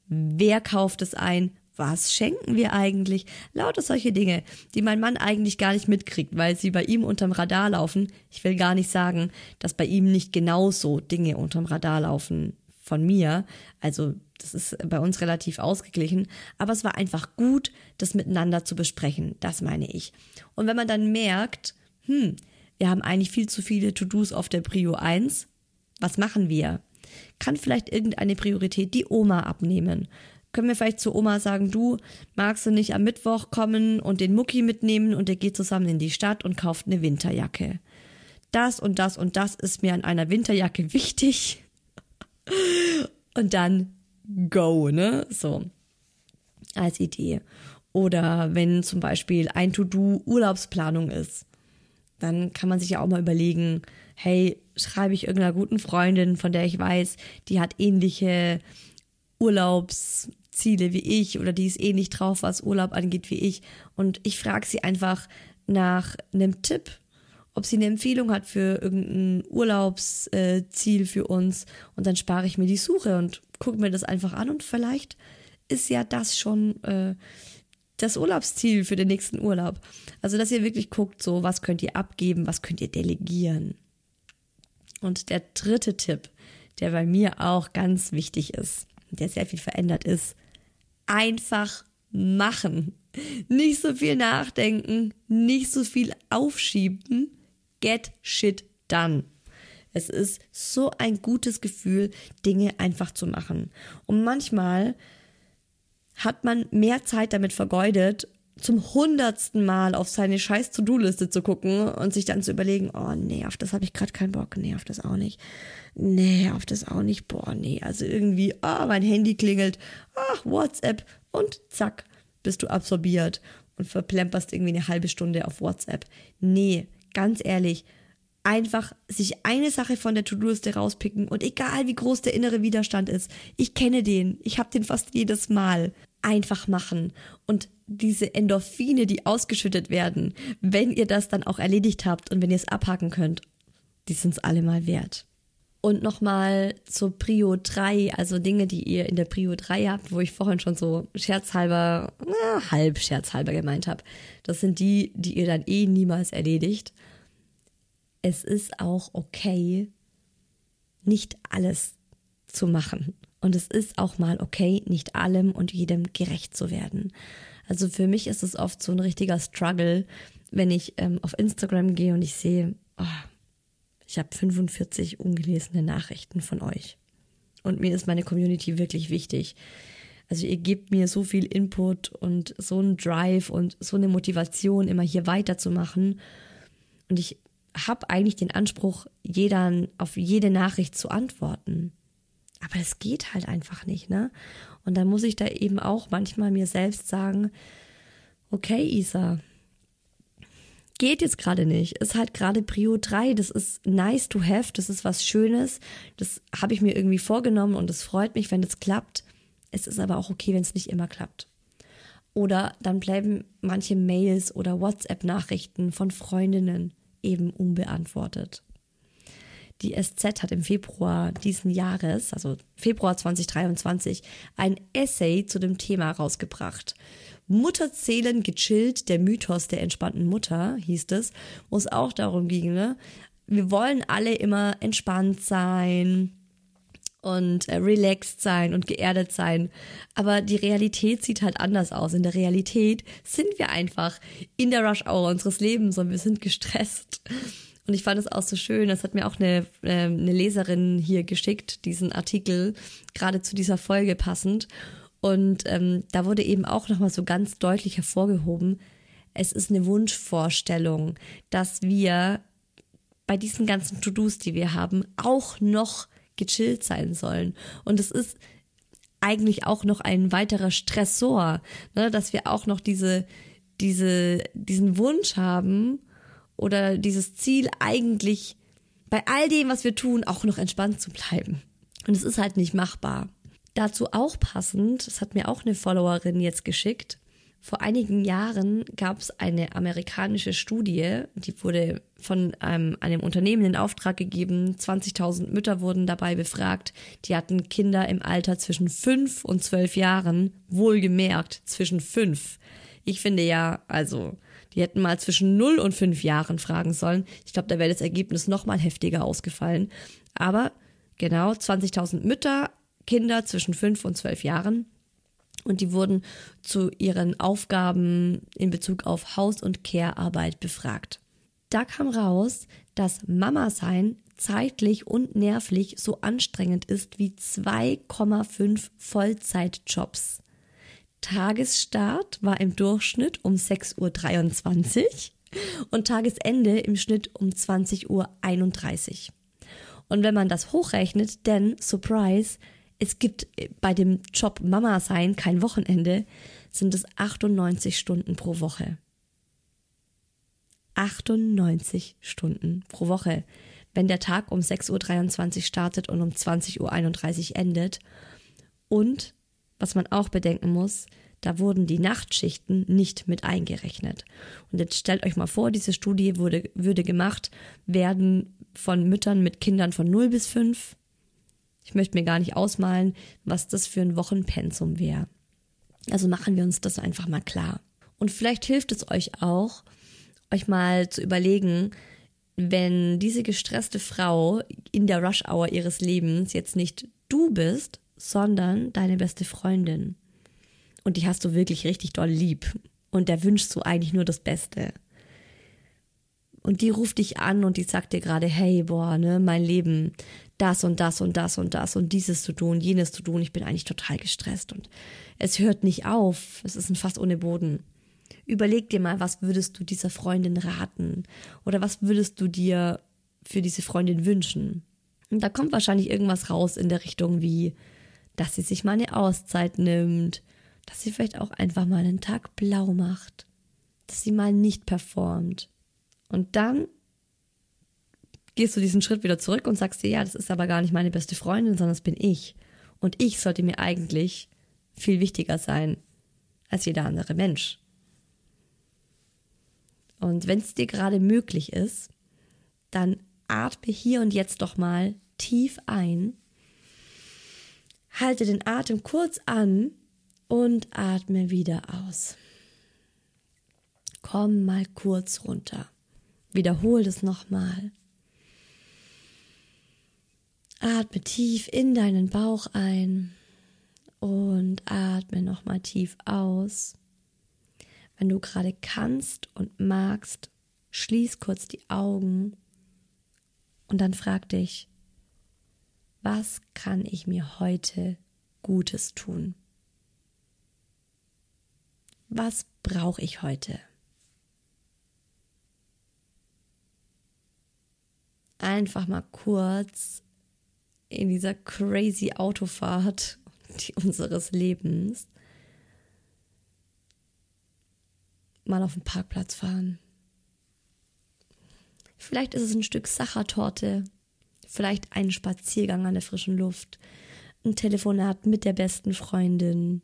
Wer kauft es ein? Was schenken wir eigentlich? Lauter solche Dinge, die mein Mann eigentlich gar nicht mitkriegt, weil sie bei ihm unterm Radar laufen. Ich will gar nicht sagen, dass bei ihm nicht genauso Dinge unterm Radar laufen von mir. Also das ist bei uns relativ ausgeglichen. Aber es war einfach gut, das miteinander zu besprechen. Das meine ich. Und wenn man dann merkt, hm, wir haben eigentlich viel zu viele To-Dos auf der Prio 1. Was machen wir? Kann vielleicht irgendeine Priorität die Oma abnehmen? Können wir vielleicht zu Oma sagen, du magst du nicht am Mittwoch kommen und den Mucki mitnehmen und ihr geht zusammen in die Stadt und kauft eine Winterjacke. Das und das und das ist mir an einer Winterjacke wichtig. und dann go, ne? So. Als Idee. Oder wenn zum Beispiel ein To-Do Urlaubsplanung ist dann kann man sich ja auch mal überlegen, hey, schreibe ich irgendeiner guten Freundin, von der ich weiß, die hat ähnliche Urlaubsziele wie ich oder die ist ähnlich drauf, was Urlaub angeht wie ich. Und ich frage sie einfach nach einem Tipp, ob sie eine Empfehlung hat für irgendein Urlaubsziel für uns. Und dann spare ich mir die Suche und gucke mir das einfach an und vielleicht ist ja das schon äh, das Urlaubsziel für den nächsten Urlaub. Also, dass ihr wirklich guckt, so, was könnt ihr abgeben, was könnt ihr delegieren. Und der dritte Tipp, der bei mir auch ganz wichtig ist, der sehr viel verändert ist, einfach machen. Nicht so viel nachdenken, nicht so viel aufschieben. Get shit done. Es ist so ein gutes Gefühl, Dinge einfach zu machen. Und manchmal hat man mehr Zeit damit vergeudet, zum hundertsten Mal auf seine scheiß To-Do-Liste zu gucken und sich dann zu überlegen, oh nee, auf das habe ich gerade keinen Bock, nee, auf das auch nicht. Nee, auf das auch nicht. Boah, nee, also irgendwie, oh, mein Handy klingelt, ach, WhatsApp und zack, bist du absorbiert und verplemperst irgendwie eine halbe Stunde auf WhatsApp. Nee, ganz ehrlich, einfach sich eine Sache von der To-Do-Liste rauspicken und egal wie groß der innere Widerstand ist, ich kenne den, ich habe den fast jedes Mal einfach machen und diese Endorphine, die ausgeschüttet werden, wenn ihr das dann auch erledigt habt und wenn ihr es abhaken könnt, die sind es alle mal wert. Und nochmal zur Prio 3, also Dinge, die ihr in der Prio 3 habt, wo ich vorhin schon so scherzhalber, na, halb scherzhalber gemeint habe. Das sind die, die ihr dann eh niemals erledigt. Es ist auch okay, nicht alles zu machen. Und es ist auch mal okay, nicht allem und jedem gerecht zu werden. Also für mich ist es oft so ein richtiger Struggle, wenn ich ähm, auf Instagram gehe und ich sehe, oh, ich habe 45 ungelesene Nachrichten von euch. Und mir ist meine Community wirklich wichtig. Also ihr gebt mir so viel Input und so einen Drive und so eine Motivation, immer hier weiterzumachen. Und ich habe eigentlich den Anspruch, jeder auf jede Nachricht zu antworten. Aber es geht halt einfach nicht, ne? Und dann muss ich da eben auch manchmal mir selbst sagen, okay, Isa, geht jetzt gerade nicht. Ist halt gerade Prio 3. Das ist nice to have. Das ist was Schönes. Das habe ich mir irgendwie vorgenommen und es freut mich, wenn das klappt. Es ist aber auch okay, wenn es nicht immer klappt. Oder dann bleiben manche Mails oder WhatsApp-Nachrichten von Freundinnen eben unbeantwortet. Die SZ hat im Februar diesen Jahres, also Februar 2023, ein Essay zu dem Thema rausgebracht. Mutterzählen gechillt, der Mythos der entspannten Mutter, hieß es, wo es auch darum ging, ne? Wir wollen alle immer entspannt sein, und äh, relaxed sein und geerdet sein. Aber die Realität sieht halt anders aus. In der Realität sind wir einfach in der Rush-Hour unseres Lebens und wir sind gestresst. Und ich fand es auch so schön, das hat mir auch eine, äh, eine Leserin hier geschickt, diesen Artikel, gerade zu dieser Folge passend. Und ähm, da wurde eben auch nochmal so ganz deutlich hervorgehoben, es ist eine Wunschvorstellung, dass wir bei diesen ganzen To-Dos, die wir haben, auch noch gechillt sein sollen. Und es ist eigentlich auch noch ein weiterer Stressor, ne, dass wir auch noch diese, diese, diesen Wunsch haben oder dieses Ziel eigentlich bei all dem, was wir tun, auch noch entspannt zu bleiben. Und es ist halt nicht machbar. Dazu auch passend, das hat mir auch eine Followerin jetzt geschickt, vor einigen Jahren gab es eine amerikanische Studie, die wurde von einem, einem Unternehmen in Auftrag gegeben. 20.000 Mütter wurden dabei befragt. Die hatten Kinder im Alter zwischen 5 und 12 Jahren, wohlgemerkt zwischen 5. Ich finde ja, also, die hätten mal zwischen 0 und 5 Jahren fragen sollen. Ich glaube, da wäre das Ergebnis noch mal heftiger ausgefallen. Aber genau, 20.000 Mütter, Kinder zwischen 5 und 12 Jahren und die wurden zu ihren Aufgaben in Bezug auf Haus- und Care-Arbeit befragt. Da kam raus, dass Mama sein zeitlich und nervlich so anstrengend ist wie 2,5 Vollzeitjobs. Tagesstart war im Durchschnitt um 6.23 Uhr und Tagesende im Schnitt um 20.31 Uhr. Und wenn man das hochrechnet, denn, Surprise, es gibt bei dem Job Mama sein kein Wochenende, sind es 98 Stunden pro Woche. 98 Stunden pro Woche. Wenn der Tag um 6.23 Uhr startet und um 20.31 Uhr endet. Und, was man auch bedenken muss, da wurden die Nachtschichten nicht mit eingerechnet. Und jetzt stellt euch mal vor, diese Studie wurde, würde gemacht werden von Müttern mit Kindern von 0 bis 5, ich möchte mir gar nicht ausmalen, was das für ein Wochenpensum wäre. Also machen wir uns das einfach mal klar. Und vielleicht hilft es euch auch, euch mal zu überlegen, wenn diese gestresste Frau in der Rush-Hour ihres Lebens jetzt nicht du bist, sondern deine beste Freundin. Und die hast du wirklich richtig doll lieb. Und der wünschst du eigentlich nur das Beste. Und die ruft dich an und die sagt dir gerade, hey, boah, ne, mein Leben, das und das und das und das und dieses zu tun, jenes zu tun. Ich bin eigentlich total gestresst und es hört nicht auf. Es ist ein Fass ohne Boden. Überleg dir mal, was würdest du dieser Freundin raten? Oder was würdest du dir für diese Freundin wünschen? Und da kommt wahrscheinlich irgendwas raus in der Richtung wie, dass sie sich mal eine Auszeit nimmt, dass sie vielleicht auch einfach mal einen Tag blau macht, dass sie mal nicht performt. Und dann gehst du diesen Schritt wieder zurück und sagst dir, ja, das ist aber gar nicht meine beste Freundin, sondern das bin ich. Und ich sollte mir eigentlich viel wichtiger sein als jeder andere Mensch. Und wenn es dir gerade möglich ist, dann atme hier und jetzt doch mal tief ein, halte den Atem kurz an und atme wieder aus. Komm mal kurz runter. Wiederhol das nochmal. Atme tief in deinen Bauch ein und atme nochmal tief aus. Wenn du gerade kannst und magst, schließ kurz die Augen und dann frag dich, was kann ich mir heute Gutes tun? Was brauche ich heute? Einfach mal kurz in dieser crazy Autofahrt unseres Lebens mal auf den Parkplatz fahren. Vielleicht ist es ein Stück Sachertorte, vielleicht ein Spaziergang an der frischen Luft, ein Telefonat mit der besten Freundin,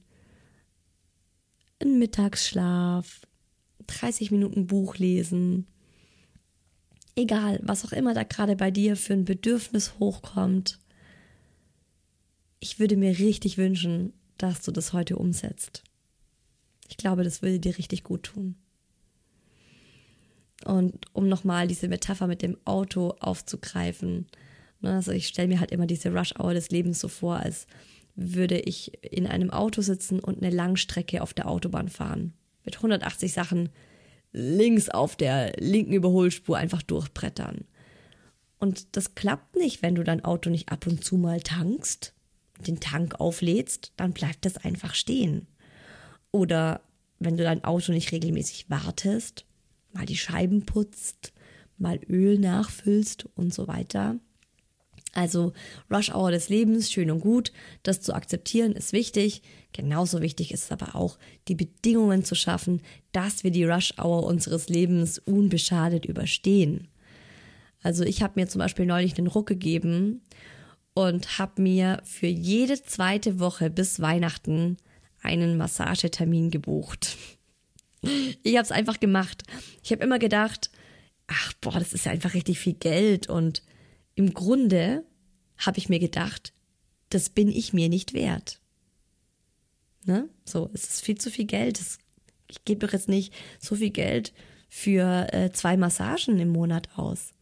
ein Mittagsschlaf, 30 Minuten Buch lesen. Egal, was auch immer da gerade bei dir für ein Bedürfnis hochkommt, ich würde mir richtig wünschen, dass du das heute umsetzt. Ich glaube, das würde dir richtig gut tun. Und um nochmal diese Metapher mit dem Auto aufzugreifen, also ich stelle mir halt immer diese Rush-Hour des Lebens so vor, als würde ich in einem Auto sitzen und eine Langstrecke auf der Autobahn fahren. Mit 180 Sachen links auf der linken Überholspur einfach durchbrettern. Und das klappt nicht, wenn du dein Auto nicht ab und zu mal tankst den Tank auflädst, dann bleibt das einfach stehen. Oder wenn du dein Auto nicht regelmäßig wartest, mal die Scheiben putzt, mal Öl nachfüllst und so weiter. Also Rush Hour des Lebens, schön und gut, das zu akzeptieren ist wichtig. Genauso wichtig ist es aber auch, die Bedingungen zu schaffen, dass wir die Rush Hour unseres Lebens unbeschadet überstehen. Also ich habe mir zum Beispiel neulich einen Ruck gegeben und habe mir für jede zweite Woche bis Weihnachten einen Massagetermin gebucht. Ich habe es einfach gemacht. Ich habe immer gedacht, ach boah, das ist ja einfach richtig viel Geld und im Grunde habe ich mir gedacht, das bin ich mir nicht wert. Ne? So, es ist viel zu viel Geld. Das, ich gebe doch jetzt nicht so viel Geld für äh, zwei Massagen im Monat aus.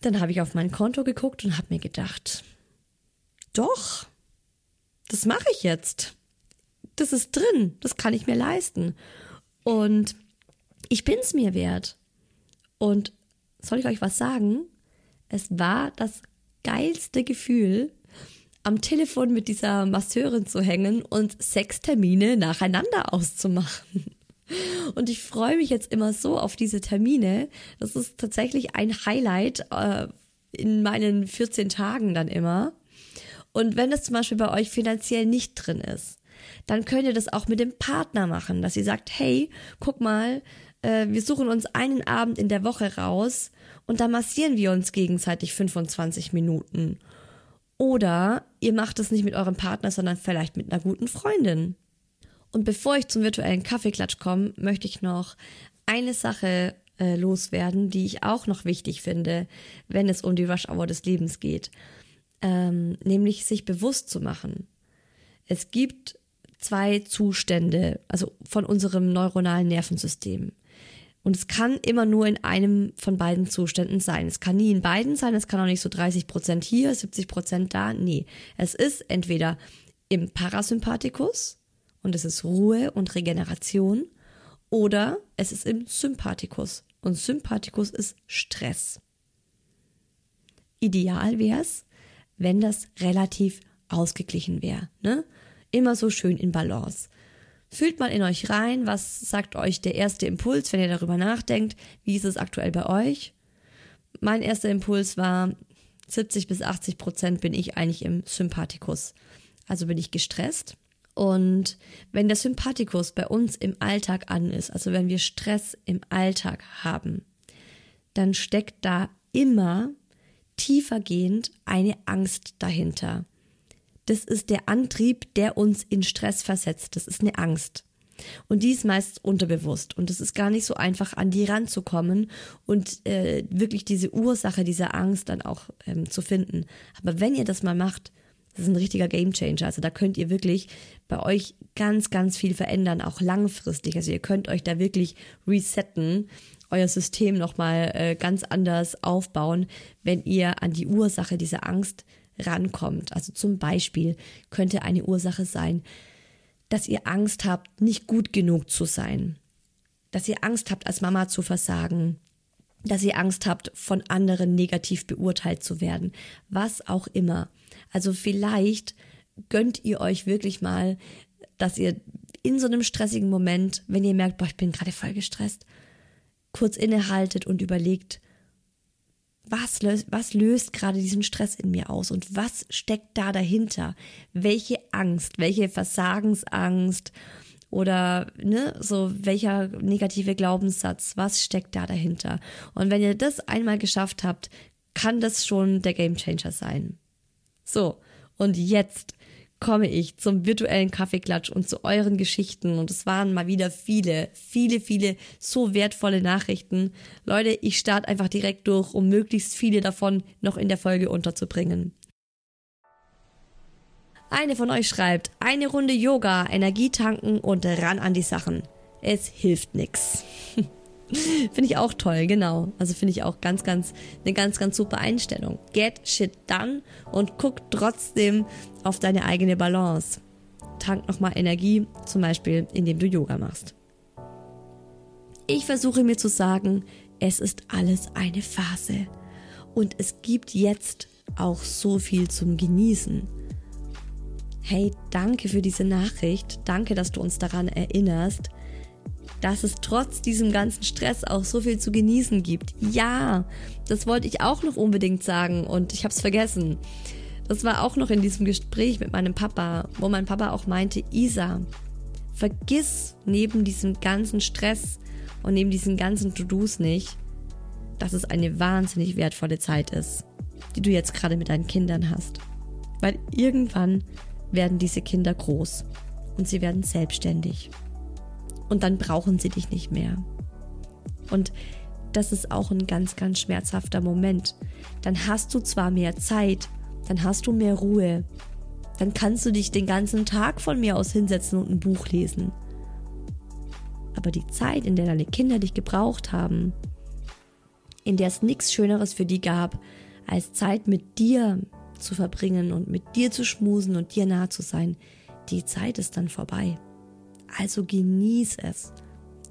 Dann habe ich auf mein Konto geguckt und habe mir gedacht, doch, das mache ich jetzt. Das ist drin, das kann ich mir leisten. Und ich bin's mir wert. Und soll ich euch was sagen? Es war das geilste Gefühl, am Telefon mit dieser Masseurin zu hängen und sechs Termine nacheinander auszumachen. Und ich freue mich jetzt immer so auf diese Termine. Das ist tatsächlich ein Highlight äh, in meinen 14 Tagen dann immer. Und wenn es zum Beispiel bei euch finanziell nicht drin ist, dann könnt ihr das auch mit dem Partner machen, dass ihr sagt, hey, guck mal, äh, wir suchen uns einen Abend in der Woche raus und dann massieren wir uns gegenseitig 25 Minuten. Oder ihr macht es nicht mit eurem Partner, sondern vielleicht mit einer guten Freundin. Und bevor ich zum virtuellen Kaffeeklatsch komme, möchte ich noch eine Sache äh, loswerden, die ich auch noch wichtig finde, wenn es um die Rush Hour des Lebens geht. Ähm, nämlich sich bewusst zu machen. Es gibt zwei Zustände, also von unserem neuronalen Nervensystem. Und es kann immer nur in einem von beiden Zuständen sein. Es kann nie in beiden sein, es kann auch nicht so 30 Prozent hier, 70 Prozent da. Nee, es ist entweder im Parasympathikus und es ist Ruhe und Regeneration oder es ist im Sympathikus und Sympathikus ist Stress. Ideal wäre es, wenn das relativ ausgeglichen wäre. Ne? Immer so schön in Balance. Fühlt mal in euch rein, was sagt euch der erste Impuls, wenn ihr darüber nachdenkt, wie ist es aktuell bei euch? Mein erster Impuls war, 70 bis 80 Prozent bin ich eigentlich im Sympathikus. Also bin ich gestresst. Und wenn der Sympathikus bei uns im Alltag an ist, also wenn wir Stress im Alltag haben, dann steckt da immer tiefergehend eine Angst dahinter das ist der Antrieb, der uns in Stress versetzt. Das ist eine Angst. Und die ist meist unterbewusst. Und es ist gar nicht so einfach, an die ranzukommen und äh, wirklich diese Ursache dieser Angst dann auch ähm, zu finden. Aber wenn ihr das mal macht, das ist ein richtiger Gamechanger. Also da könnt ihr wirklich bei euch ganz, ganz viel verändern, auch langfristig. Also ihr könnt euch da wirklich resetten, euer System nochmal äh, ganz anders aufbauen, wenn ihr an die Ursache dieser Angst rankommt. Also zum Beispiel könnte eine Ursache sein, dass ihr Angst habt, nicht gut genug zu sein, dass ihr Angst habt, als Mama zu versagen, dass ihr Angst habt, von anderen negativ beurteilt zu werden, was auch immer. Also vielleicht gönnt ihr euch wirklich mal, dass ihr in so einem stressigen Moment, wenn ihr merkt, boah, ich bin gerade voll gestresst, kurz innehaltet und überlegt, was löst, was löst gerade diesen Stress in mir aus und was steckt da dahinter? Welche Angst, welche Versagensangst oder ne, so welcher negative Glaubenssatz, was steckt da dahinter? Und wenn ihr das einmal geschafft habt, kann das schon der Gamechanger sein. So, und jetzt komme ich zum virtuellen Kaffeeklatsch und zu euren Geschichten. Und es waren mal wieder viele, viele, viele so wertvolle Nachrichten. Leute, ich starte einfach direkt durch, um möglichst viele davon noch in der Folge unterzubringen. Eine von euch schreibt, eine Runde Yoga, Energie tanken und ran an die Sachen. Es hilft nix. finde ich auch toll, genau. Also finde ich auch ganz, ganz, eine ganz, ganz super Einstellung. Get shit done und guck trotzdem auf deine eigene Balance. Tank nochmal Energie, zum Beispiel, indem du Yoga machst. Ich versuche mir zu sagen, es ist alles eine Phase. Und es gibt jetzt auch so viel zum Genießen. Hey, danke für diese Nachricht. Danke, dass du uns daran erinnerst dass es trotz diesem ganzen Stress auch so viel zu genießen gibt. Ja, das wollte ich auch noch unbedingt sagen und ich habe es vergessen. Das war auch noch in diesem Gespräch mit meinem Papa, wo mein Papa auch meinte, Isa, vergiss neben diesem ganzen Stress und neben diesen ganzen To-Dos nicht, dass es eine wahnsinnig wertvolle Zeit ist, die du jetzt gerade mit deinen Kindern hast. Weil irgendwann werden diese Kinder groß und sie werden selbstständig. Und dann brauchen sie dich nicht mehr. Und das ist auch ein ganz, ganz schmerzhafter Moment. Dann hast du zwar mehr Zeit, dann hast du mehr Ruhe, dann kannst du dich den ganzen Tag von mir aus hinsetzen und ein Buch lesen. Aber die Zeit, in der deine Kinder dich gebraucht haben, in der es nichts Schöneres für die gab, als Zeit mit dir zu verbringen und mit dir zu schmusen und dir nah zu sein, die Zeit ist dann vorbei. Also genieß es.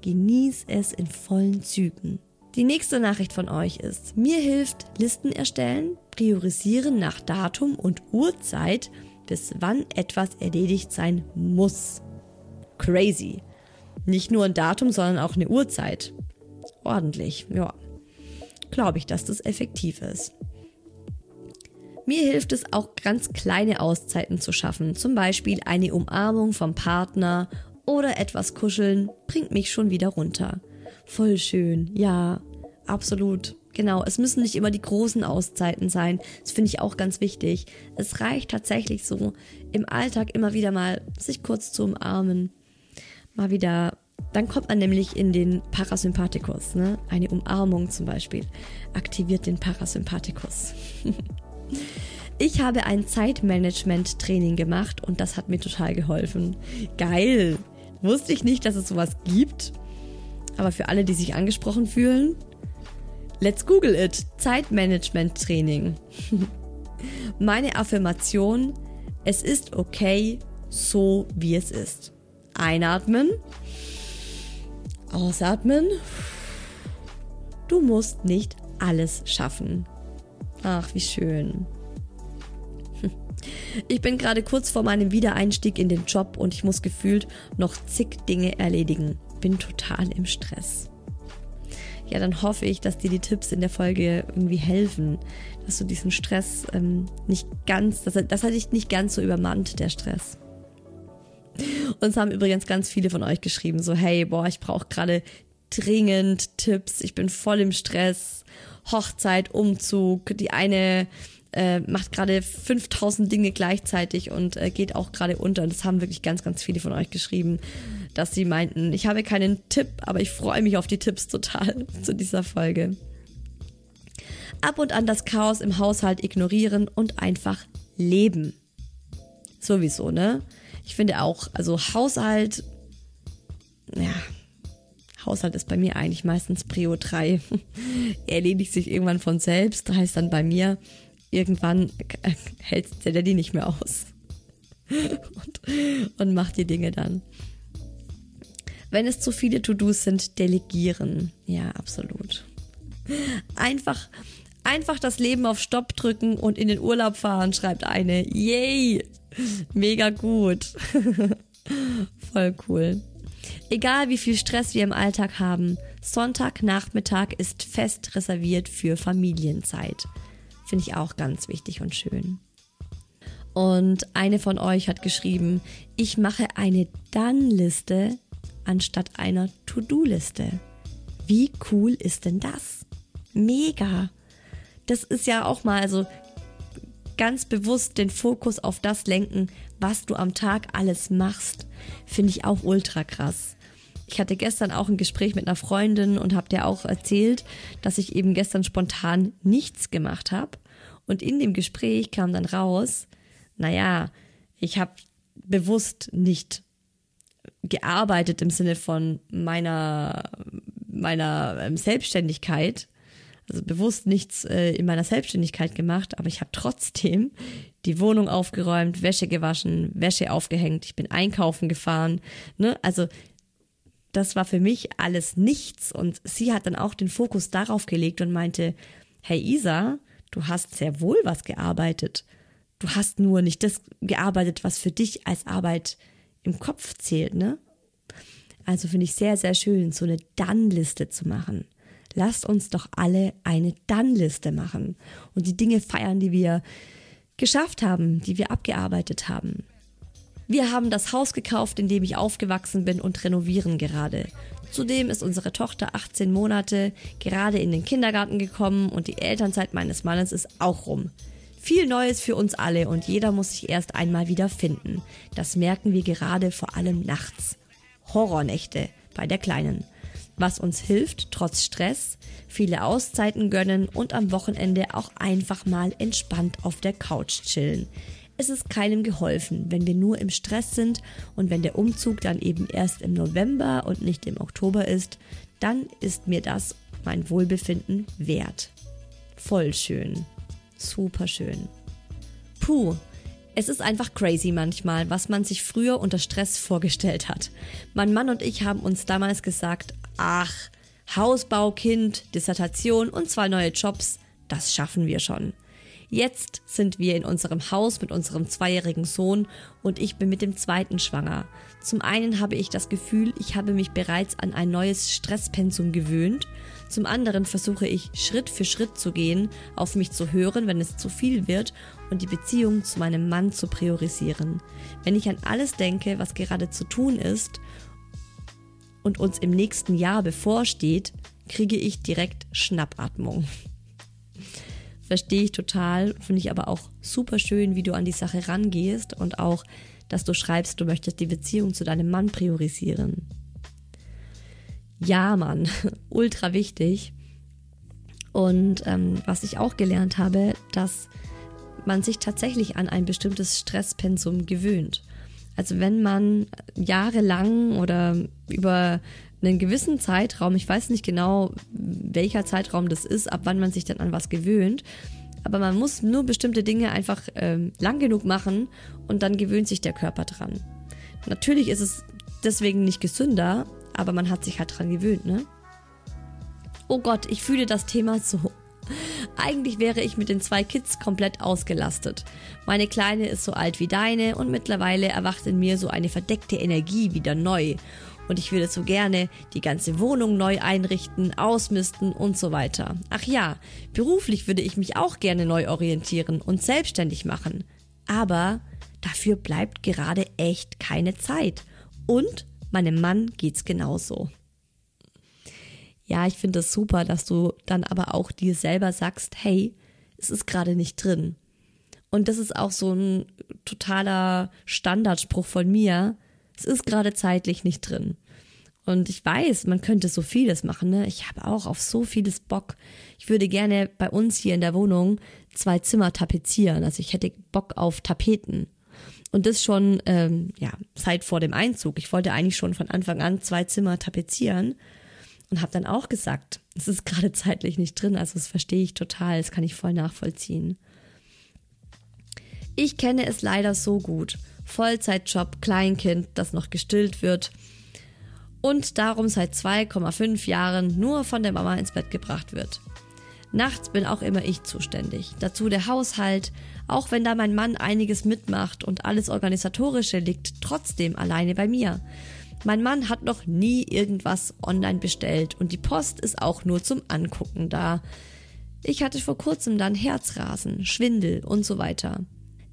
Genieß es in vollen Zügen. Die nächste Nachricht von euch ist, mir hilft Listen erstellen, priorisieren nach Datum und Uhrzeit, bis wann etwas erledigt sein muss. Crazy. Nicht nur ein Datum, sondern auch eine Uhrzeit. Ordentlich, ja. Glaube ich, dass das effektiv ist. Mir hilft es auch ganz kleine Auszeiten zu schaffen, zum Beispiel eine Umarmung vom Partner oder etwas kuscheln bringt mich schon wieder runter. Voll schön, ja, absolut. Genau, es müssen nicht immer die großen Auszeiten sein. Das finde ich auch ganz wichtig. Es reicht tatsächlich so im Alltag immer wieder mal sich kurz zu umarmen. Mal wieder, dann kommt man nämlich in den Parasympathikus. Ne? Eine Umarmung zum Beispiel aktiviert den Parasympathikus. ich habe ein Zeitmanagement-Training gemacht und das hat mir total geholfen. Geil! Wusste ich nicht, dass es sowas gibt. Aber für alle, die sich angesprochen fühlen, let's Google it. Zeitmanagement Training. Meine Affirmation, es ist okay, so wie es ist. Einatmen. Ausatmen. Du musst nicht alles schaffen. Ach, wie schön. Ich bin gerade kurz vor meinem Wiedereinstieg in den Job und ich muss gefühlt noch zig Dinge erledigen. Bin total im Stress. Ja, dann hoffe ich, dass dir die Tipps in der Folge irgendwie helfen, dass du diesen Stress ähm, nicht ganz, dass dass er dich nicht ganz so übermannt, der Stress. Uns haben übrigens ganz viele von euch geschrieben, so hey, boah, ich brauche gerade dringend Tipps, ich bin voll im Stress, Hochzeit, Umzug, die eine äh, macht gerade 5000 Dinge gleichzeitig und äh, geht auch gerade unter. Und das haben wirklich ganz, ganz viele von euch geschrieben, dass sie meinten, ich habe keinen Tipp, aber ich freue mich auf die Tipps total zu dieser Folge. Ab und an das Chaos im Haushalt ignorieren und einfach leben. Sowieso, ne? Ich finde auch, also Haushalt, ja, Haushalt ist bei mir eigentlich meistens Prio 3. Erledigt sich irgendwann von selbst, heißt dann bei mir, irgendwann hält der Daddy nicht mehr aus. und, und macht die Dinge dann. Wenn es zu viele To-Dos sind, delegieren. Ja, absolut. Einfach, einfach das Leben auf Stopp drücken und in den Urlaub fahren, schreibt eine. Yay! Mega gut. Voll cool. Egal wie viel Stress wir im Alltag haben, Sonntagnachmittag ist fest reserviert für Familienzeit. Finde ich auch ganz wichtig und schön. Und eine von euch hat geschrieben, ich mache eine Dann-Liste anstatt einer To-Do-Liste. Wie cool ist denn das? Mega. Das ist ja auch mal also ganz bewusst den Fokus auf das lenken, was du am Tag alles machst. Finde ich auch ultra krass. Ich hatte gestern auch ein Gespräch mit einer Freundin und habe dir auch erzählt, dass ich eben gestern spontan nichts gemacht habe. Und in dem Gespräch kam dann raus, naja, ich habe bewusst nicht gearbeitet im Sinne von meiner, meiner ähm, Selbstständigkeit, also bewusst nichts äh, in meiner Selbstständigkeit gemacht, aber ich habe trotzdem die Wohnung aufgeräumt, Wäsche gewaschen, Wäsche aufgehängt, ich bin einkaufen gefahren, ne? Also das war für mich alles nichts. Und sie hat dann auch den Fokus darauf gelegt und meinte, hey Isa, du hast sehr wohl was gearbeitet. Du hast nur nicht das gearbeitet, was für dich als Arbeit im Kopf zählt, ne? Also finde ich sehr, sehr schön, so eine Dann-Liste zu machen. Lasst uns doch alle eine Dann-Liste machen und die Dinge feiern, die wir geschafft haben, die wir abgearbeitet haben. Wir haben das Haus gekauft, in dem ich aufgewachsen bin und renovieren gerade. Zudem ist unsere Tochter 18 Monate gerade in den Kindergarten gekommen und die Elternzeit meines Mannes ist auch rum. Viel Neues für uns alle und jeder muss sich erst einmal wieder finden. Das merken wir gerade vor allem nachts. Horrornächte bei der Kleinen. Was uns hilft, trotz Stress, viele Auszeiten gönnen und am Wochenende auch einfach mal entspannt auf der Couch chillen. Es ist keinem geholfen, wenn wir nur im Stress sind und wenn der Umzug dann eben erst im November und nicht im Oktober ist, dann ist mir das mein Wohlbefinden wert. Voll schön. Super schön. Puh, es ist einfach crazy manchmal, was man sich früher unter Stress vorgestellt hat. Mein Mann und ich haben uns damals gesagt, ach, Hausbau, Kind, Dissertation und zwei neue Jobs, das schaffen wir schon. Jetzt sind wir in unserem Haus mit unserem zweijährigen Sohn und ich bin mit dem zweiten schwanger. Zum einen habe ich das Gefühl, ich habe mich bereits an ein neues Stresspensum gewöhnt. Zum anderen versuche ich Schritt für Schritt zu gehen, auf mich zu hören, wenn es zu viel wird und die Beziehung zu meinem Mann zu priorisieren. Wenn ich an alles denke, was gerade zu tun ist und uns im nächsten Jahr bevorsteht, kriege ich direkt Schnappatmung. Verstehe ich total, finde ich aber auch super schön, wie du an die Sache rangehst und auch, dass du schreibst, du möchtest die Beziehung zu deinem Mann priorisieren. Ja, Mann, ultra wichtig. Und ähm, was ich auch gelernt habe, dass man sich tatsächlich an ein bestimmtes Stresspensum gewöhnt. Also wenn man jahrelang oder über einen gewissen Zeitraum, ich weiß nicht genau, welcher Zeitraum das ist, ab wann man sich dann an was gewöhnt, aber man muss nur bestimmte Dinge einfach ähm, lang genug machen und dann gewöhnt sich der Körper dran. Natürlich ist es deswegen nicht gesünder, aber man hat sich halt dran gewöhnt, ne? Oh Gott, ich fühle das Thema so. Eigentlich wäre ich mit den zwei Kids komplett ausgelastet. Meine Kleine ist so alt wie deine und mittlerweile erwacht in mir so eine verdeckte Energie wieder neu und ich würde so gerne die ganze Wohnung neu einrichten, ausmisten und so weiter. Ach ja, beruflich würde ich mich auch gerne neu orientieren und selbstständig machen. Aber dafür bleibt gerade echt keine Zeit. Und meinem Mann geht's genauso. Ja, ich finde das super, dass du dann aber auch dir selber sagst, hey, es ist gerade nicht drin. Und das ist auch so ein totaler Standardspruch von mir es ist gerade zeitlich nicht drin. Und ich weiß, man könnte so vieles machen. Ne? Ich habe auch auf so vieles Bock. Ich würde gerne bei uns hier in der Wohnung zwei Zimmer tapezieren. Also ich hätte Bock auf Tapeten. Und das schon, ähm, ja, seit vor dem Einzug. Ich wollte eigentlich schon von Anfang an zwei Zimmer tapezieren und habe dann auch gesagt, es ist gerade zeitlich nicht drin. Also das verstehe ich total. Das kann ich voll nachvollziehen. Ich kenne es leider so gut. Vollzeitjob, Kleinkind, das noch gestillt wird und darum seit 2,5 Jahren nur von der Mama ins Bett gebracht wird. Nachts bin auch immer ich zuständig. Dazu der Haushalt, auch wenn da mein Mann einiges mitmacht und alles Organisatorische liegt trotzdem alleine bei mir. Mein Mann hat noch nie irgendwas online bestellt und die Post ist auch nur zum Angucken da. Ich hatte vor kurzem dann Herzrasen, Schwindel und so weiter.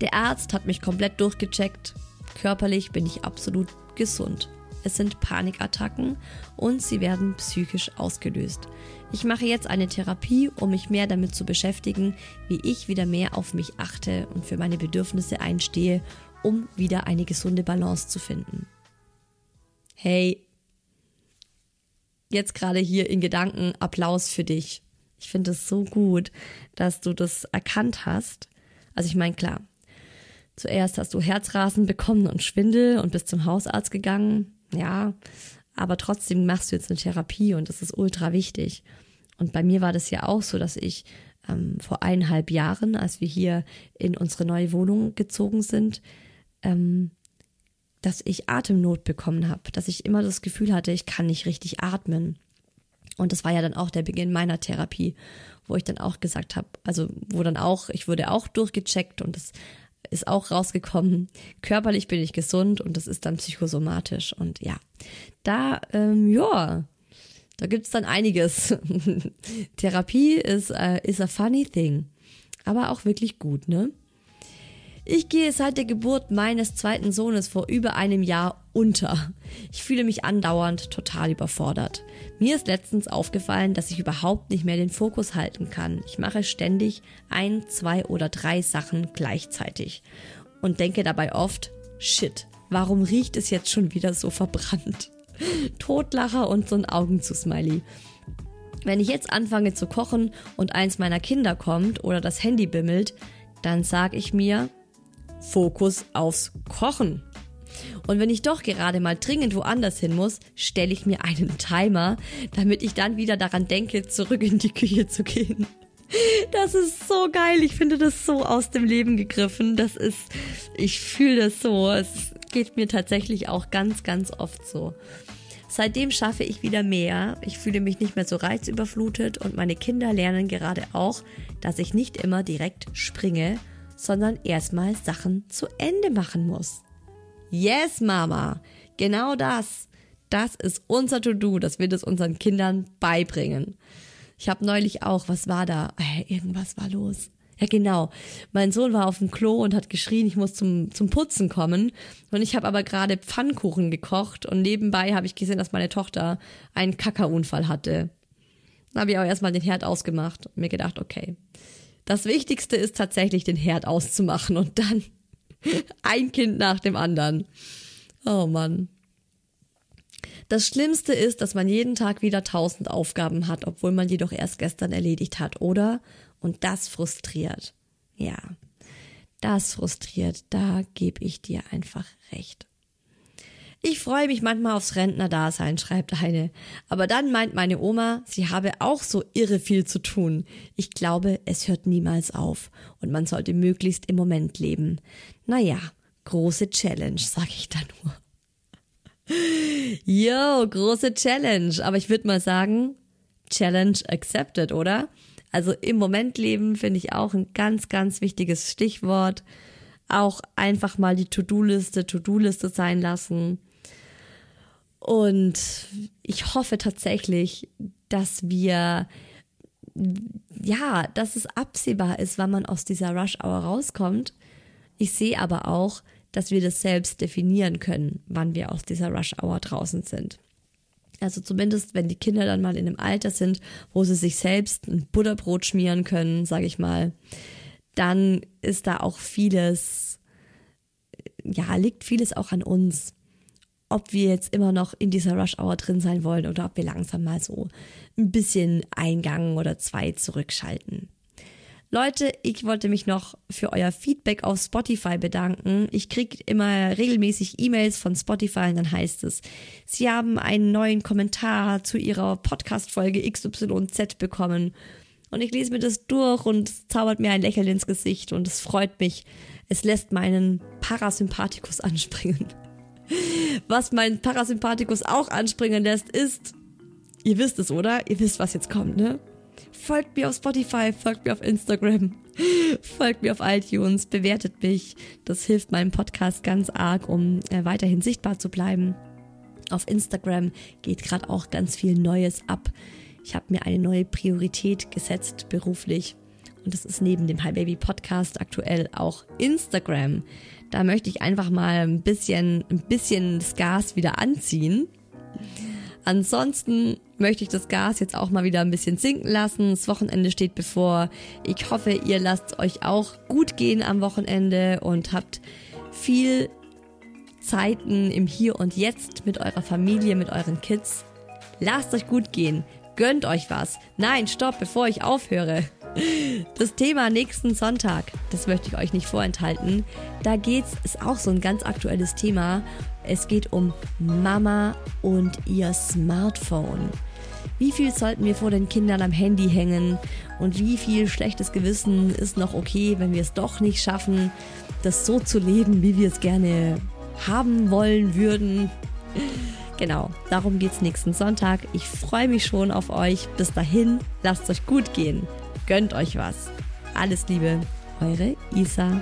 Der Arzt hat mich komplett durchgecheckt. Körperlich bin ich absolut gesund. Es sind Panikattacken und sie werden psychisch ausgelöst. Ich mache jetzt eine Therapie, um mich mehr damit zu beschäftigen, wie ich wieder mehr auf mich achte und für meine Bedürfnisse einstehe, um wieder eine gesunde Balance zu finden. Hey, jetzt gerade hier in Gedanken Applaus für dich. Ich finde es so gut, dass du das erkannt hast. Also ich meine, klar, Zuerst hast du Herzrasen bekommen und Schwindel und bist zum Hausarzt gegangen. Ja, aber trotzdem machst du jetzt eine Therapie und das ist ultra wichtig. Und bei mir war das ja auch so, dass ich ähm, vor eineinhalb Jahren, als wir hier in unsere neue Wohnung gezogen sind, ähm, dass ich Atemnot bekommen habe, dass ich immer das Gefühl hatte, ich kann nicht richtig atmen. Und das war ja dann auch der Beginn meiner Therapie, wo ich dann auch gesagt habe, also wo dann auch, ich wurde auch durchgecheckt und das ist auch rausgekommen. Körperlich bin ich gesund und das ist dann psychosomatisch. Und ja, da, ähm, ja, da gibt's dann einiges. Therapie ist, äh, is a funny thing. Aber auch wirklich gut, ne? Ich gehe seit der Geburt meines zweiten Sohnes vor über einem Jahr unter. Ich fühle mich andauernd total überfordert. Mir ist letztens aufgefallen, dass ich überhaupt nicht mehr den Fokus halten kann. Ich mache ständig ein, zwei oder drei Sachen gleichzeitig und denke dabei oft, shit, warum riecht es jetzt schon wieder so verbrannt? Totlacher und so ein Augenzusmiley. Wenn ich jetzt anfange zu kochen und eins meiner Kinder kommt oder das Handy bimmelt, dann sag ich mir, Fokus aufs Kochen. Und wenn ich doch gerade mal dringend woanders hin muss, stelle ich mir einen Timer, damit ich dann wieder daran denke, zurück in die Küche zu gehen. Das ist so geil. Ich finde das so aus dem Leben gegriffen. Das ist, ich fühle das so. Es geht mir tatsächlich auch ganz, ganz oft so. Seitdem schaffe ich wieder mehr. Ich fühle mich nicht mehr so reizüberflutet und meine Kinder lernen gerade auch, dass ich nicht immer direkt springe, sondern erstmal Sachen zu Ende machen muss. Yes, Mama, genau das. Das ist unser To-Do, dass wir das unseren Kindern beibringen. Ich habe neulich auch, was war da? Äh, irgendwas war los. Ja, genau. Mein Sohn war auf dem Klo und hat geschrien, ich muss zum, zum Putzen kommen. Und ich habe aber gerade Pfannkuchen gekocht und nebenbei habe ich gesehen, dass meine Tochter einen Kakaunfall hatte. Dann habe ich auch erstmal den Herd ausgemacht und mir gedacht, okay, das Wichtigste ist tatsächlich, den Herd auszumachen und dann ein Kind nach dem anderen. Oh Mann. Das Schlimmste ist, dass man jeden Tag wieder tausend Aufgaben hat, obwohl man die doch erst gestern erledigt hat, oder? Und das frustriert. Ja, das frustriert. Da gebe ich dir einfach recht. Ich freue mich manchmal aufs Rentnerdasein, schreibt eine. Aber dann meint meine Oma, sie habe auch so irre viel zu tun. Ich glaube, es hört niemals auf und man sollte möglichst im Moment leben. Naja, große Challenge, sag ich da nur. Yo, große Challenge. Aber ich würde mal sagen, Challenge accepted, oder? Also im Moment leben finde ich auch ein ganz, ganz wichtiges Stichwort. Auch einfach mal die To-Do-Liste To-Do-Liste sein lassen. Und ich hoffe tatsächlich, dass wir, ja, dass es absehbar ist, wann man aus dieser Rush Hour rauskommt. Ich sehe aber auch, dass wir das selbst definieren können, wann wir aus dieser Rush Hour draußen sind. Also zumindest, wenn die Kinder dann mal in einem Alter sind, wo sie sich selbst ein Butterbrot schmieren können, sage ich mal, dann ist da auch vieles, ja, liegt vieles auch an uns ob wir jetzt immer noch in dieser Rush Hour drin sein wollen oder ob wir langsam mal so ein bisschen Eingang oder zwei zurückschalten. Leute, ich wollte mich noch für euer Feedback auf Spotify bedanken. Ich kriege immer regelmäßig E-Mails von Spotify und dann heißt es, sie haben einen neuen Kommentar zu ihrer Podcast-Folge XYZ bekommen. Und ich lese mir das durch und es zaubert mir ein Lächeln ins Gesicht und es freut mich. Es lässt meinen Parasympathikus anspringen. Was mein Parasympathikus auch anspringen lässt, ist, ihr wisst es, oder? Ihr wisst, was jetzt kommt, ne? Folgt mir auf Spotify, folgt mir auf Instagram, folgt mir auf iTunes, bewertet mich. Das hilft meinem Podcast ganz arg, um äh, weiterhin sichtbar zu bleiben. Auf Instagram geht gerade auch ganz viel Neues ab. Ich habe mir eine neue Priorität gesetzt beruflich und das ist neben dem Hi Baby Podcast aktuell auch Instagram. Da möchte ich einfach mal ein bisschen, ein bisschen das Gas wieder anziehen. Ansonsten möchte ich das Gas jetzt auch mal wieder ein bisschen sinken lassen. Das Wochenende steht bevor. Ich hoffe, ihr lasst euch auch gut gehen am Wochenende und habt viel Zeiten im Hier und Jetzt mit eurer Familie, mit euren Kids. Lasst euch gut gehen. Gönnt euch was. Nein, stopp, bevor ich aufhöre. Das Thema nächsten Sonntag, das möchte ich euch nicht vorenthalten. Da geht's, ist auch so ein ganz aktuelles Thema. Es geht um Mama und ihr Smartphone. Wie viel sollten wir vor den Kindern am Handy hängen und wie viel schlechtes Gewissen ist noch okay, wenn wir es doch nicht schaffen, das so zu leben, wie wir es gerne haben wollen würden. Genau, darum geht's nächsten Sonntag. Ich freue mich schon auf euch. Bis dahin, lasst es euch gut gehen. Gönnt euch was. Alles Liebe, eure Isa.